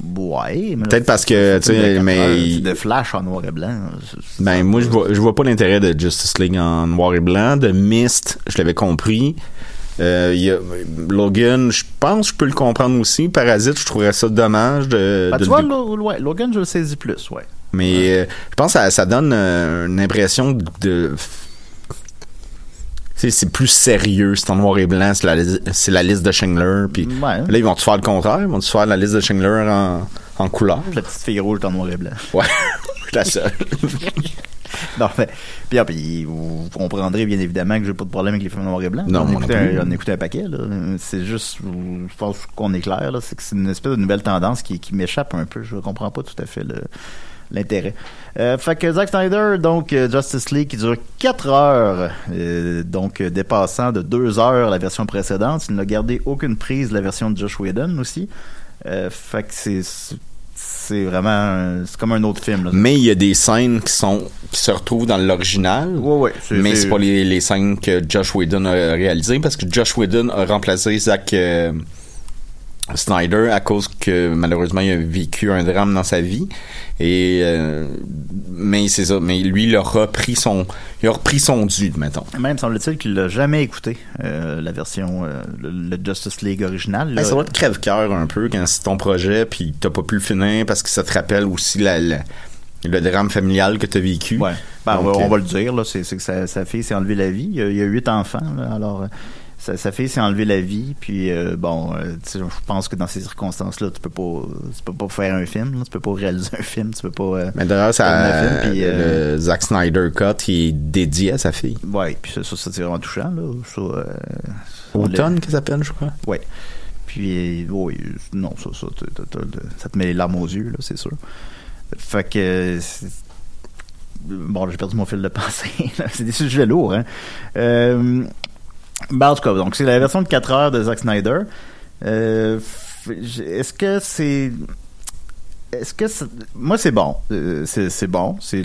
Speaker 2: Ouais,
Speaker 1: Peut-être parce que, tu sais, mais-
Speaker 2: de Flash en noir et blanc.
Speaker 1: Ben, moi, je vois, je vois pas l'intérêt de Justice League en noir et blanc. De Mist, je l'avais compris. Euh, il y a, Logan, je pense que je peux le comprendre aussi. Parasite, je trouverais ça dommage de.
Speaker 2: Ben,
Speaker 1: de
Speaker 2: tu vois, Logan, je le saisis plus, ouais.
Speaker 1: Mais euh, je pense que ça, ça donne euh, une impression de. C'est plus sérieux, c'est en noir et blanc, c'est la, liste de Schindler. Puis
Speaker 2: Ouais.
Speaker 1: là, ils vont-tu faire le contraire? Ils vont-tu faire la liste de Schindler en, en couleur?
Speaker 2: La petite fille rouge en noir et blanc.
Speaker 1: Ouais, [LAUGHS] la seule. [LAUGHS]
Speaker 2: Non, mais, puis, ah, puis vous comprendrez bien évidemment que j'ai pas de problème avec les films noir et blanc.
Speaker 1: Non,
Speaker 2: on
Speaker 1: plus.
Speaker 2: un, on un paquet, là. C'est juste, je pense qu'on est clair, là. C'est que c'est une espèce de nouvelle tendance qui, qui m'échappe un peu. Je comprends pas tout à fait le, l'intérêt. Euh, fait que Zack Snyder, donc euh, Justice League qui dure 4 heures, euh, donc dépassant de 2 heures la version précédente. Il n'a gardé aucune prise de la version de Josh Whedon aussi. Euh, fait que c'est c'est vraiment c'est comme un autre film. Là.
Speaker 1: Mais il y a des scènes qui sont qui se retrouvent dans l'original.
Speaker 2: Ouais, ouais,
Speaker 1: mais
Speaker 2: c'est-
Speaker 1: pas les, les scènes que Josh Whedon a réalisées parce que Josh Whedon a remplacé Zack Snyder à cause que malheureusement il a vécu un drame dans sa vie et euh, mais c'est ça mais lui il a repris son il a repris son dû mettons
Speaker 2: Même semble-t-il qu'il l'a jamais écouté, euh, la version, euh, le, le Justice League original.
Speaker 1: Ben, ça doit être crève-cœur un peu quand c'est ton projet puis t'as pas pu le finir parce que ça te rappelle aussi la, la- le drame familial que t'as vécu
Speaker 2: Ouais. Ben,
Speaker 1: Donc,
Speaker 2: on, va, on va le dire, là, c'est, que sa, sa fille s'est enlevé la vie. Il y a, il y a huit enfants, là, alors sa, sa fille s'est enlevé la vie. Puis euh, bon, euh, je pense que dans ces circonstances-là, tu peux pas, tu peux pas faire un film, là, tu peux pas réaliser un film, tu peux pas. euh,
Speaker 1: Mais d'ailleurs, ça,
Speaker 2: film, puis,
Speaker 1: le Zack Snyder Cut, il est dédié à sa fille.
Speaker 2: ouais, puis ça, ça, ça, c'est vraiment touchant, là. Ça,
Speaker 1: Automne, qu'elle s'appelle, je crois.
Speaker 2: Ouais. Puis, oui, non, ça, ça, ça te met les larmes aux yeux, là, c'est sûr. Fait que. Bon, j'ai perdu mon fil de pensée. [LAUGHS] c'est des sujets lourds, hein. Euh, ben, donc c'est la version de 4 heures de Zack Snyder. Euh, est-ce que c'est. Est-ce que. Moi, c'est bon. Euh, c'est bon. C'est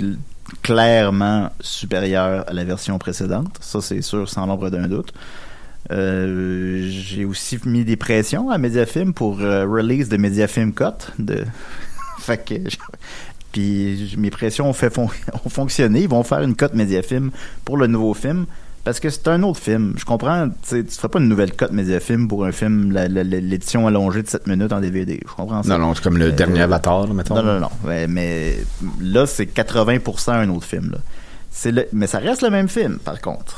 Speaker 2: clairement supérieur à la version précédente. Ça, c'est sûr, sans l'ombre d'un doute. Euh, j'ai aussi mis des pressions à Mediafilm pour release de Mediafilm Cut. De... [LAUGHS] Puis mes pressions ont, fait [LAUGHS] ont fonctionné. Ils vont faire une cote Mediafilm pour le nouveau film. Parce que c'est un autre film. Je comprends, tu tu ferais pas une nouvelle cote Mediafilm pour un film, l'édition allongée de 7 minutes en DVD. Je comprends ça.
Speaker 1: Non, non, c'est comme le
Speaker 2: Euh,
Speaker 1: dernier Avatar, là, mettons.
Speaker 2: Non, non, non. Ouais, mais là, c'est 80% un autre film. Là. C'est le, mais ça reste le même film, par contre,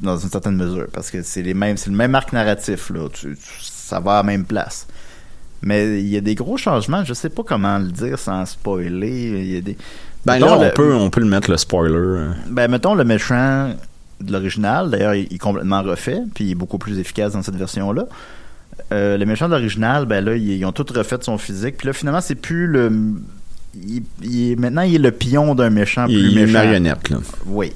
Speaker 2: dans une certaine mesure, parce que c'est les mêmes, c'est le même arc narratif. Là. Tu- tu- ça va à la même place. Mais il y a des gros changements. Je sais pas comment le dire sans spoiler. Il y a des.
Speaker 1: Ben
Speaker 2: Mettons,
Speaker 1: là, on
Speaker 2: le-
Speaker 1: peut, on peut le mettre, le spoiler. euh.
Speaker 2: ben, mettons le méchant de l'original. D'ailleurs, il il est complètement refait, puis il est beaucoup plus efficace dans cette version-là. Euh, le méchant de l'original, ben là, ils, ils ont tout refait son physique. Puis là, finalement, c'est plus le. il- il est- maintenant, il est le pion d'un méchant plus
Speaker 1: il est une
Speaker 2: méchant.
Speaker 1: marionnette, là.
Speaker 2: Oui.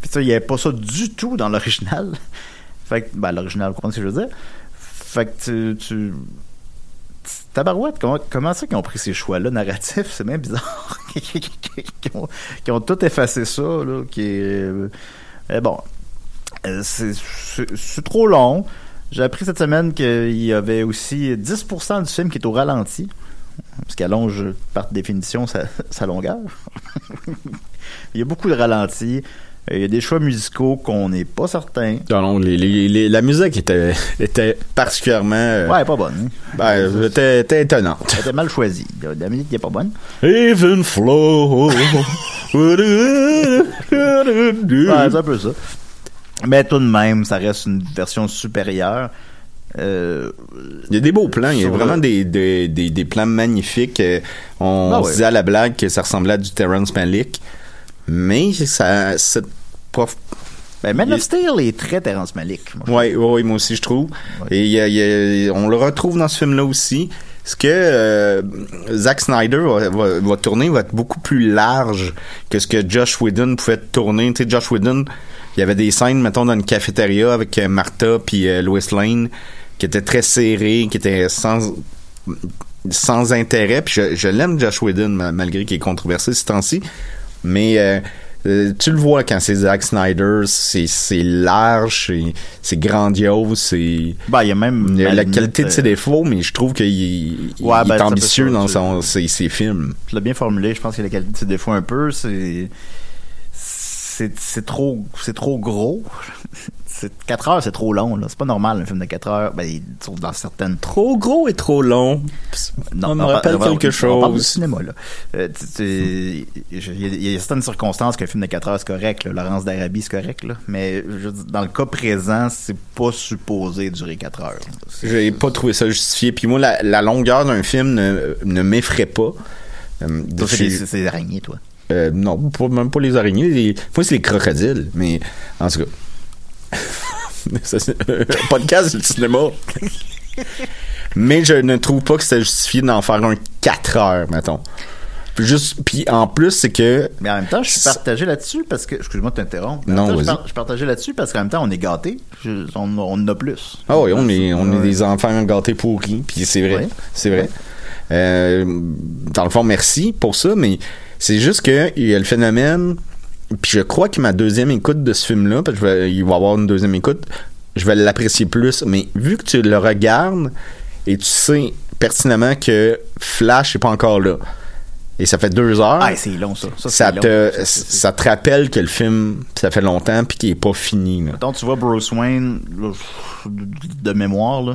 Speaker 2: Puis ça, il n'y avait pas ça du tout dans l'original. [LAUGHS] Fait que, ben, l'original, vous comprenez ce que je veux dire? Fait que tu. tu Tabarouette, comment, comment ça qu'ils ont pris ces choix-là narratifs? C'est même bizarre. [LAUGHS] qu'ils ont, tout effacé ça, là. Qui est, euh, mais bon. Euh, c'est- trop long. J'ai appris cette semaine qu'il y avait aussi 10% du film qui est au ralenti. Ce qui allonge par définition sa, [LAUGHS] sa longueur. [LAUGHS] Il y a beaucoup de ralentis. Euh, Il y a des choix musicaux qu'on n'est pas certain.
Speaker 1: Non, non, les- les- les- la musique était, [LAUGHS] était particulièrement. euh,
Speaker 2: Ouais, pas bonne. hein.
Speaker 1: ben, était, était étonnante.
Speaker 2: Elle était mal choisie. La musique n'est pas bonne.
Speaker 1: Even flow.
Speaker 2: Ouais, c'est un peu ça. Mais tout de même, ça reste une version supérieure. Euh,
Speaker 1: Il y a des beaux plans, il y a vraiment
Speaker 2: le-
Speaker 1: des, des, des, des plans magnifiques. On
Speaker 2: Ah
Speaker 1: se
Speaker 2: ouais.
Speaker 1: disait à la blague que ça ressemblait à du Terrence Malick, mais ça, c'est pas.
Speaker 2: ben, Man of Steel est très Terrence Malick.
Speaker 1: ouais, ouais, moi aussi je trouve.
Speaker 2: Ouais.
Speaker 1: Et il y a- il y a- on le retrouve dans ce film-là aussi. Ce que euh, Zack Snyder va, va- va tourner va être beaucoup plus large que ce que Josh Whedon pouvait tourner. Tu sais, Josh Whedon, il y avait des scènes, mettons, dans une cafétéria avec euh, Martha puis euh, Lois Lane qui étaient très serrées, qui étaient sans sans intérêt. Puis je, je l'aime Josh Whedon ma- malgré qu'il est controversé ce temps-ci, mais euh, euh, tu le vois quand c'est Zack Snyder, c'est large, c'est- grandiose, c'est
Speaker 2: Ben, il y a même.
Speaker 1: y a la qualité de ses
Speaker 2: euh,
Speaker 1: défauts, mais je trouve qu'il
Speaker 2: Ouais, ben,
Speaker 1: est
Speaker 2: peu
Speaker 1: ambitieux dans son, ses, ses films.
Speaker 2: Tu l'as bien formulé. Je pense a la qualité de défaut un peu. C'est. C'est c'est trop, c'est trop gros. C'est 4 heures, c'est trop long. là. C'est pas normal un film de 4 heures. Ben, dans certaines
Speaker 1: Trop gros et trop long.
Speaker 2: Non,
Speaker 1: On me rappelle quelque
Speaker 2: on parle de
Speaker 1: chose.
Speaker 2: cinéma, là. Euh, Il y, a- il y a certaines circonstances qu'un film de 4 heures, c'est correct. là. Laurence d'Arabie, c'est correct. Là. Mais je veux dire, dans le cas présent, c'est pas supposé durer 4 heures.
Speaker 1: J'ai pas trouvé ça justifié. Puis moi, la, la longueur d'un film ne, ne m'effraie pas. Euh,
Speaker 2: c'est des- c'est des araignées, toi.
Speaker 1: Euh, non, pas, même pas les araignées. les- moi, c'est les crocodiles. Mais en tout cas. Podcast le cinéma. mais je ne trouve pas que c'était justifié d'en faire un 4 heures, mettons. Puis Juste, puis en plus, c'est que.
Speaker 2: Mais en même temps, je suis partagé là-dessus parce que. Excuse-moi de t'interrompre.
Speaker 1: Non,
Speaker 2: temps, je,
Speaker 1: vas-y.
Speaker 2: par- je suis partagé là-dessus parce qu'en même temps, on est gâtés. Je- on, on a plus.
Speaker 1: Ah oui, on est, on est des enfants gâtés pourris, puis c'est vrai,
Speaker 2: Oui.
Speaker 1: c'est vrai. Euh, dans le fond, merci pour ça, mais c'est juste que il y a le phénomène, puis je crois que ma deuxième écoute de ce film-là, parce que je vais- il va y avoir une deuxième écoute, je vais l'apprécier plus, mais vu que tu le regardes et tu sais pertinemment que Flash est pas encore là, et ça fait deux heures,
Speaker 2: Ah, c'est long, ça. Ça,
Speaker 1: ça,
Speaker 2: c'est long.
Speaker 1: te,
Speaker 2: Ça,
Speaker 1: te rappelle que le film, ça fait longtemps, puis qu'il est pas fini. là.
Speaker 2: Mettons, tu vois Bruce Wayne, de mémoire, là,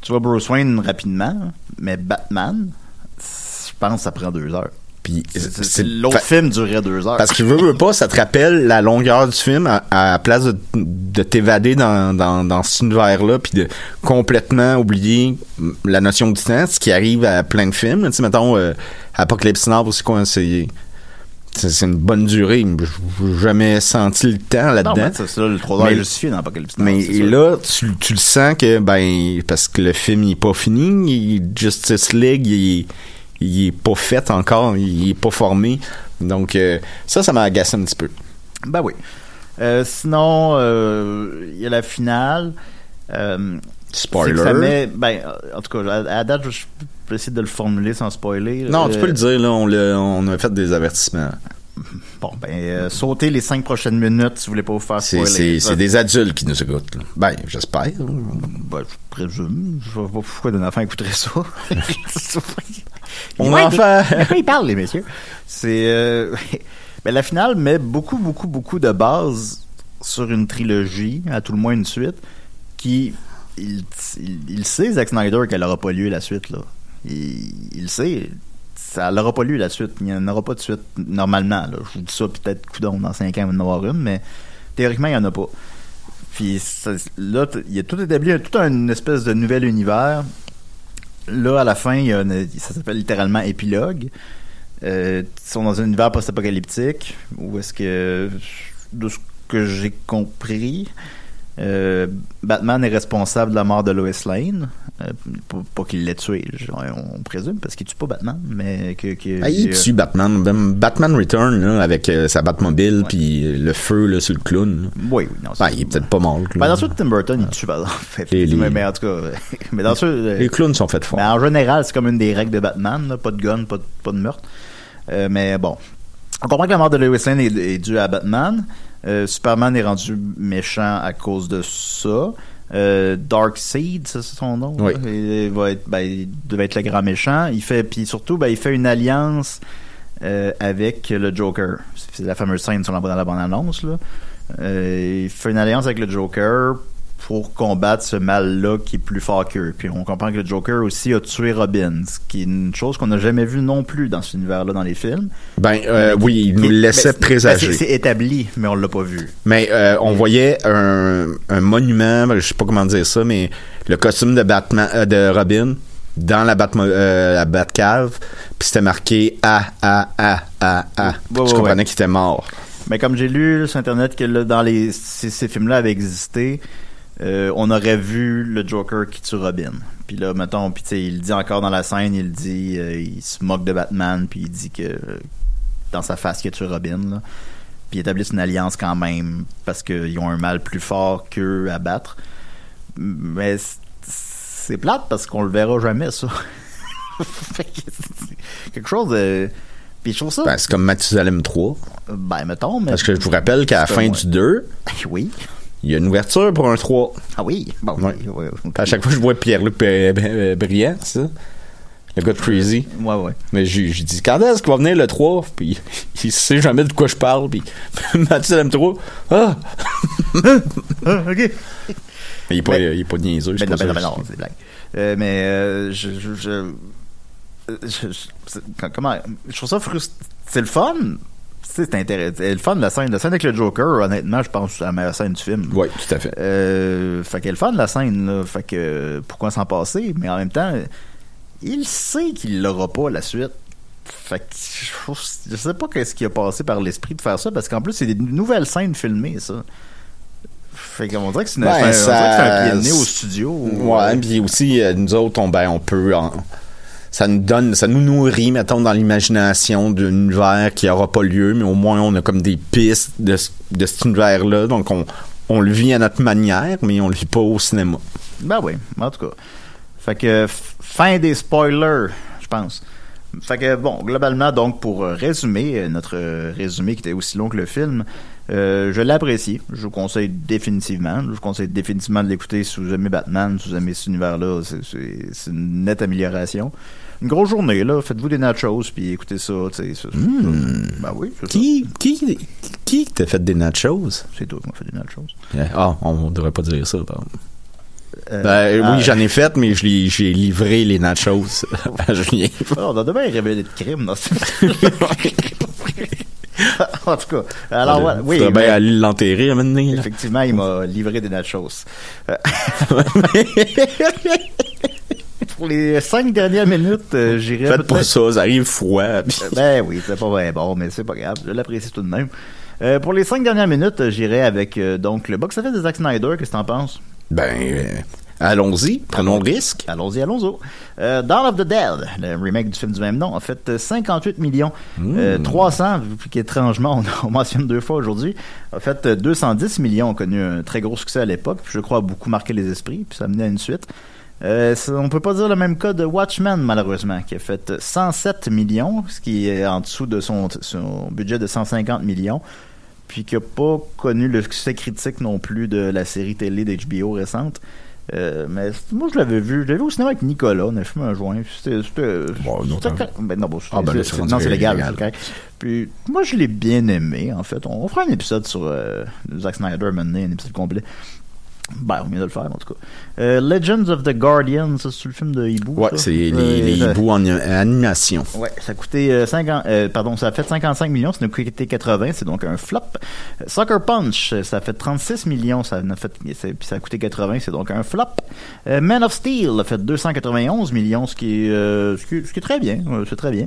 Speaker 2: tu vois Bruce Wayne rapidement, mais Batman, je pense que ça prend deux heures.
Speaker 1: Puis
Speaker 2: L'autre film durait deux heures.
Speaker 1: Parce que veux, veux pas, ça te rappelle la longueur du film à, à la place de, de t'évader dans, dans, dans cet univers-là puis de complètement oublier la notion du temps, ce qui arrive à plein de films. Tu sais, mettons, euh, Apocalypse Now, c'est quoi, c'est... C'est une bonne durée. Je n'ai jamais senti le temps là-dedans.
Speaker 2: c'est là, le trois heures
Speaker 1: Mais-
Speaker 2: est justifié dans Apocalypse Now,
Speaker 1: Mais et là, tu, tu le sens que, ben, parce que le film il est pas fini, il- Justice League, il, est- il est pas fait encore, il est pas formé. Donc, euh, ça, ça m'a agacé un petit peu.
Speaker 2: Ben oui. Euh, sinon, euh, il y a la finale.
Speaker 1: Spoiler.
Speaker 2: ça met- ben, en tout cas, à, à date, je peux essayer de le formuler sans spoiler.
Speaker 1: Non, tu peux le dire, là, on, a fait des avertissements.
Speaker 2: Bon, ben, euh, sautez les cinq prochaines minutes si vous voulez pas vous faire spoiler.
Speaker 1: c'est, des adultes qui nous écoutent. là. Ben, j'espère.
Speaker 2: Ben, je présume. Je vois pas pourquoi un enfant écouterait ça. [LAUGHS] [LAUGHS]
Speaker 1: Mon
Speaker 2: Ouais, mais- [LAUGHS] de quoi ils parlent, les messieurs? C'est, euh, [LAUGHS] ben, la finale met beaucoup, beaucoup, beaucoup de base sur une trilogie, à tout le moins une suite, qui, il, il, il sait, Zack Snyder, qu'elle aura pas lieu la suite, là. Il, sait. Ça n'aura pas lieu la suite. Il n'y en aura pas de suite normalement. Là. Je vous dis ça peut-être coudon dans 5 ans, il va en avoir une, mais théoriquement, il n'y en a pas. Puis ça- là, il y a tout établi, tout un espèce de nouvel univers. Là, à la fin, ça s'appelle littéralement épilogue. Euh, ils sont dans un univers post-apocalyptique où est-ce que, de ce que j'ai compris, euh, Batman est responsable de la mort de Lois Lane. Euh, pas, qu'il l'ait tué, on, présume, parce qu'il tue pas Batman, mais que. que
Speaker 1: Ah, il tue Batman. Même Batman Return, là, avec euh, sa Batmobile, puis le feu là, sur le clown. là.
Speaker 2: Oui, oui, non.
Speaker 1: Ben, il est peut-être pas mort, le clown.
Speaker 2: Ben, dans ceux de Tim Burton, il tue, par exemple.
Speaker 1: Et les-
Speaker 2: mais, mais en tout cas, [LAUGHS] mais dans ceux.
Speaker 1: Les clowns sont faits forts.
Speaker 2: Mais en général, c'est comme une des règles de Batman, pas de gun, pas de, pas de meurtre. Mais bon. On comprend que la mort de Lois Lane est, est due à Batman. Euh, Superman est rendu méchant à cause de ça. Euh, Darkseid, ça, c'est son nom.
Speaker 1: Oui.
Speaker 2: Il, va être, ben, il devait être le grand méchant. Il fait, puis surtout, ben, il fait une alliance euh, avec le Joker. C'est la fameuse scène sur la dans la bande-annonce. Là. Euh, il fait une alliance avec le Joker pour combattre ce mal-là qui est plus fort qu'eux. Puis on comprend que le Joker aussi a tué Robin, ce qui est une chose qu'on n'a jamais vue non plus dans cet univers-là dans les films.
Speaker 1: Ben, euh, oui, il nous laissait
Speaker 2: ben,
Speaker 1: présager.
Speaker 2: ben, c'est- établi, mais on l'a pas vu.
Speaker 1: Mais euh, on voyait un, un monument, ben, je sais pas comment dire ça, mais le costume de Batman, euh, de Robin dans la, Batmo- la Batcave, puis c'était marqué A A A A A.
Speaker 2: Ouais,
Speaker 1: comprenais
Speaker 2: ouais.
Speaker 1: qu'il était mort.
Speaker 2: Mais comme j'ai lu sur internet que là, dans les ces, ces films-là avaient existé, euh, on aurait vu le Joker qui tue Robin. Puis là, mettons, puis il le dit encore dans la scène, il dit, euh, il se moque de Batman, puis il dit que euh, dans sa face qu'il a tué Robin. Là. Puis ils établissent une alliance quand même parce qu'ils ont un mal plus fort qu'eux à battre. Mais c'est plate parce qu'on le verra jamais ça. [LAUGHS] Fait que c'est quelque chose de. Puis je trouve ça.
Speaker 1: Ben, c'est comme Mathusalem 3.
Speaker 2: Ben, mettons, mais.
Speaker 1: Parce que je vous rappelle qu'à la fin du 2,
Speaker 2: Oui.
Speaker 1: Il y a une ouverture pour un 3.
Speaker 2: Ah oui? Bon,
Speaker 1: Ouais.
Speaker 2: oui.
Speaker 1: À chaque fois je vois Pierre-Luc Br- Br- Briand, ça? Le gars de Crazy.
Speaker 2: Ouais, ouais.
Speaker 1: Mais j'ai dit, quand est-ce qu'il va venir le 3? Puis [LAUGHS] il sait jamais de quoi je parle. Puis [LAUGHS] Mathusalem 3, ah! [LAUGHS]
Speaker 2: Ah, ok.
Speaker 1: Mais il est pas, il est pas niaiseux.
Speaker 2: Mais non, mais non, mais non, c'est des blagues. Euh, mais euh, je, je, je, euh, je- comment, je trouve ça frustrant. C'est le fun. Tu sais, C'est intéressant. Le fun, la scène. La scène avec le Joker, honnêtement, je pense que c'est la meilleure scène du film.
Speaker 1: Oui, tout à fait.
Speaker 2: Euh, fait qu'elle fun, la scène, là. Fait que, pourquoi s'en passer? Mais en même temps, il sait qu'il l'aura pas, la suite. Fait que je, je sais pas qu'est-ce qui a passé par l'esprit de faire ça, parce qu'en plus, c'est des nouvelles scènes filmées, ça. Fait qu'on dirait que c'est une- c'est un, c'est un
Speaker 1: ça-
Speaker 2: pied de nez au studio.
Speaker 1: Ouais, puis aussi, euh, nous autres, on, ben, on peut. en- ça nous donne, ça nous nourrit, mettons, dans l'imagination d'un univers qui aura pas lieu, mais au moins on a comme des pistes de, ce- de cet univers-là. Donc on, on le vit à notre manière, mais on le vit pas au cinéma.
Speaker 2: Ben oui, en tout cas. Fait que fin des spoilers, je pense. Fait que bon, globalement, donc pour euh, résumer, euh, notre euh, résumé qui était aussi long que le film, je l'apprécie. Je vous conseille définitivement. Je vous conseille définitivement de l'écouter si vous aimez Batman, si vous aimez cet univers-là. C'est une nette amélioration. Une grosse journée, là. Faites-vous des nachos, puis écoutez ça, tu sais. ça- Ben oui.
Speaker 1: Qui, qui, qui t'a fait des nachos?
Speaker 2: C'est toi qui m'as fait des nachos.
Speaker 1: Ah, on devrait pas dire ça, pardon.
Speaker 2: Euh,
Speaker 1: Ben,
Speaker 2: ah,
Speaker 1: oui, j'en ai fait, mais j'ai livré les nachos à Julien. [LAUGHS]
Speaker 2: Oh, on a demain révélé de crime dans ce [LAUGHS] [LAUGHS] En tout cas, alors voilà, oui, mais
Speaker 1: bien aller l'enterrer à
Speaker 2: effectivement, il m'a livré des nachos. Euh, Pour les cinq dernières minutes, euh, j'irai
Speaker 1: Faites pas ça, ça arrive froid. puis-
Speaker 2: Ben oui, c'est pas bien bon, mais c'est pas grave, je l'apprécie tout de même. Euh, pour les cinq dernières minutes, euh, j'irai avec euh, donc le box office de Zack Snyder. Qu'est-ce que t'en penses?
Speaker 1: Ben, euh, allons-y, prenons le risque.
Speaker 2: Allons-y, allons-y. Euh, Dawn of the Dead, le remake du film du même nom, a fait euh, 58 millions. Euh, 300, vu qu'étrangement, [LAUGHS] on, on mentionne deux fois aujourd'hui, a fait euh, 210 millions, a connu un très gros succès à l'époque, puis je crois a beaucoup marqué les esprits, puis ça a mené à une suite. Euh, on peut pas dire le même cas de Watchmen, malheureusement, qui a fait euh, 107 millions, ce qui est en dessous de son, son budget de 150 millions, puis qui a pas connu le succès critique non plus de la série télé d'HBO récente. Euh, mais moi, je l'avais vu. Je l'avais vu au cinéma avec Nicolas. On a fumé un joint. C'était.
Speaker 1: Bon.
Speaker 2: Ben, non, bon,
Speaker 1: Ah, ben
Speaker 2: c'est- légal. correct. Puis, moi, je l'ai bien aimé, en fait. On, on fera un épisode sur euh, Zack Snyder maintenant, un épisode complet. Ben, on vient de le faire, en tout cas. Euh, Legends of the Guardian, ça, c'est le film de Hibou.
Speaker 1: Ouais, c'est les,
Speaker 2: Euh,
Speaker 1: les
Speaker 2: ça-
Speaker 1: hiboux en animation.
Speaker 2: Ouais, ça a coûté euh, 50, euh, pardon, ça a fait 55 millions, ça nous a coûté 80, c'est donc un flop. Euh, Sucker Punch, euh, ça a fait 36 millions, ça a fait, puis ça a coûté 80, c'est donc un flop. Euh, Man of Steel a fait 291 millions, ce qui est, euh, ce qui, ce qui est très bien, euh, c'est très bien.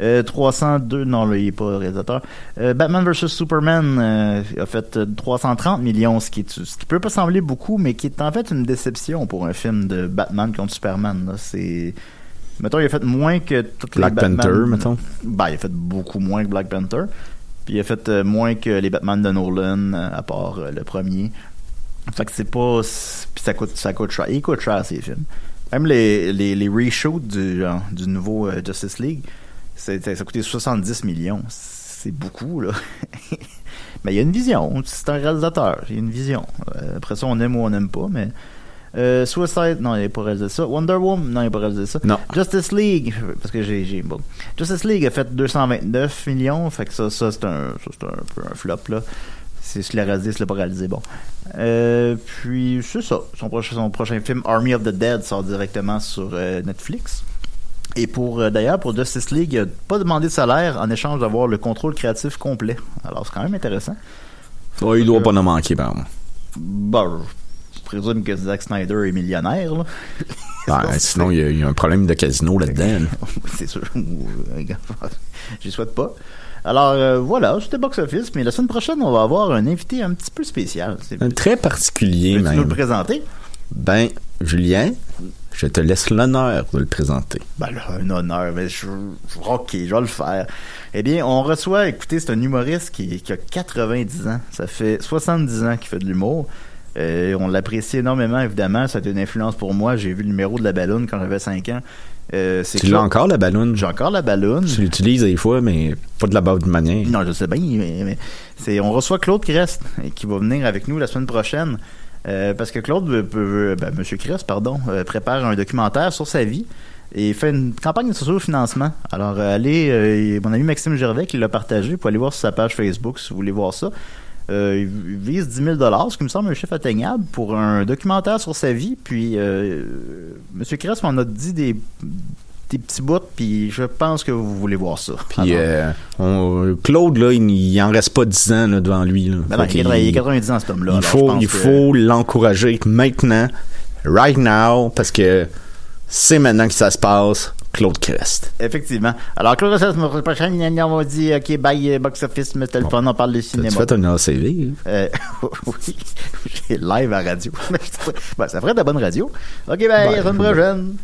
Speaker 2: Euh, 302, non, là, il est pas réalisateur. Euh, Batman vs Superman euh, a fait euh, 330 millions, ce qui, est, ce qui peut pas sembler beaucoup, mais qui est en fait une déception pour un film de Batman contre Superman. C'est, mettons, il a fait moins que toutes
Speaker 1: Black
Speaker 2: les Batman.
Speaker 1: Panther, mettons.
Speaker 2: Ben, il a fait beaucoup moins que Black Panther. Puis il a fait euh, moins que les Batman de Nolan, euh, à part euh, le premier. Fait que c'est pas. Puis ça coûte, ça coûte cher. Il coûte cher ces films. Même les, les, les reshoots du, euh, du nouveau euh, Justice League, ça a coûté 70 millions. C'est beaucoup, là. [LAUGHS] mais il y a une vision. C'est un réalisateur. Il y a une vision. Euh, après ça, on aime ou on n'aime pas, mais. Euh, Suicide, non, il n'a pas réalisé ça. Wonder Woman, non, il n'a pas réalisé ça.
Speaker 1: Non.
Speaker 2: Justice League, parce que j'ai, bon. Justice League a fait 229 millions, fait que ça, ça c'est un, ça, c'est un peu un flop là. C'est ce qu'il a réalisé, ce qu'il l'a pas réalisé, bon. Euh, puis c'est ça. Son prochain, son prochain film, Army of the Dead, sort directement sur euh, Netflix. Et pour euh, d'ailleurs pour Justice League, pas demandé de salaire en échange d'avoir le contrôle créatif complet. Alors c'est quand même intéressant.
Speaker 1: Ouais, il doit pas en manquer, par contre.
Speaker 2: Bon, je présume que Zack Snyder est millionnaire là.
Speaker 1: Ben, [LAUGHS] sinon, il y, a, il y a un problème de casino là-dedans. [LAUGHS]
Speaker 2: c'est sûr. Euh, [LAUGHS] J'y souhaite pas. Alors euh, voilà, c'était Box Office, mais la semaine prochaine, on va avoir un invité un petit peu spécial.
Speaker 1: Un très particulier,
Speaker 2: Peux-tu nous le présenter?
Speaker 1: Ben, Julien, je te laisse l'honneur de le présenter.
Speaker 2: Ben là, un honneur, mais je, ok, je vais le faire. Eh bien, on reçoit, écoutez, c'est un humoriste qui, qui a 90 ans. Ça fait 70 ans qu'il fait de l'humour. Euh, on l'apprécie énormément, évidemment. Ça a été une influence pour moi. J'ai vu le numéro de la balloune quand j'avais 5 ans. Euh,
Speaker 1: Tu l'as encore, la ballonne?
Speaker 2: J'ai encore la balloune.
Speaker 1: Tu l'utilises des fois, mais pas de la bonne manière.
Speaker 2: Non, je sais bien, mais, mais c'est on reçoit Claude Crest qui va venir avec nous la semaine prochaine euh, parce que Claude ben, Crest, pardon, euh, prépare un documentaire sur sa vie et fait une campagne de socio-financement. Alors euh, allez, mon ami Maxime Gervais qui l'a partagé, pouvez aller voir sur sa page Facebook si vous voulez voir ça. Il vise 10 000 ce qui me semble un chiffre atteignable pour un documentaire sur sa vie. Puis, euh, Monsieur Crest m'en a dit des, des petits bouts, puis je pense que vous voulez voir ça.
Speaker 1: Puis euh, on- Claude, là, il, il en reste pas 10 ans là, devant lui. Là.
Speaker 2: Ben non, il, il est 90 ans, cet homme-là.
Speaker 1: il faut,
Speaker 2: pense
Speaker 1: il
Speaker 2: que-
Speaker 1: faut l'encourager maintenant, right now, parce que c'est maintenant que ça se passe. Claude Crest.
Speaker 2: Effectivement. Alors, Claude, la semaine prochaine, on va dire, OK, bye, euh, box office, mais le fun, on parle de
Speaker 1: Tu
Speaker 2: cinéma.
Speaker 1: fait un ACV?
Speaker 2: Euh, [LAUGHS] oui, j'ai live à radio. [LAUGHS] Ben, ça ferait de la bonne radio. OK, bye, à la semaine prochaine.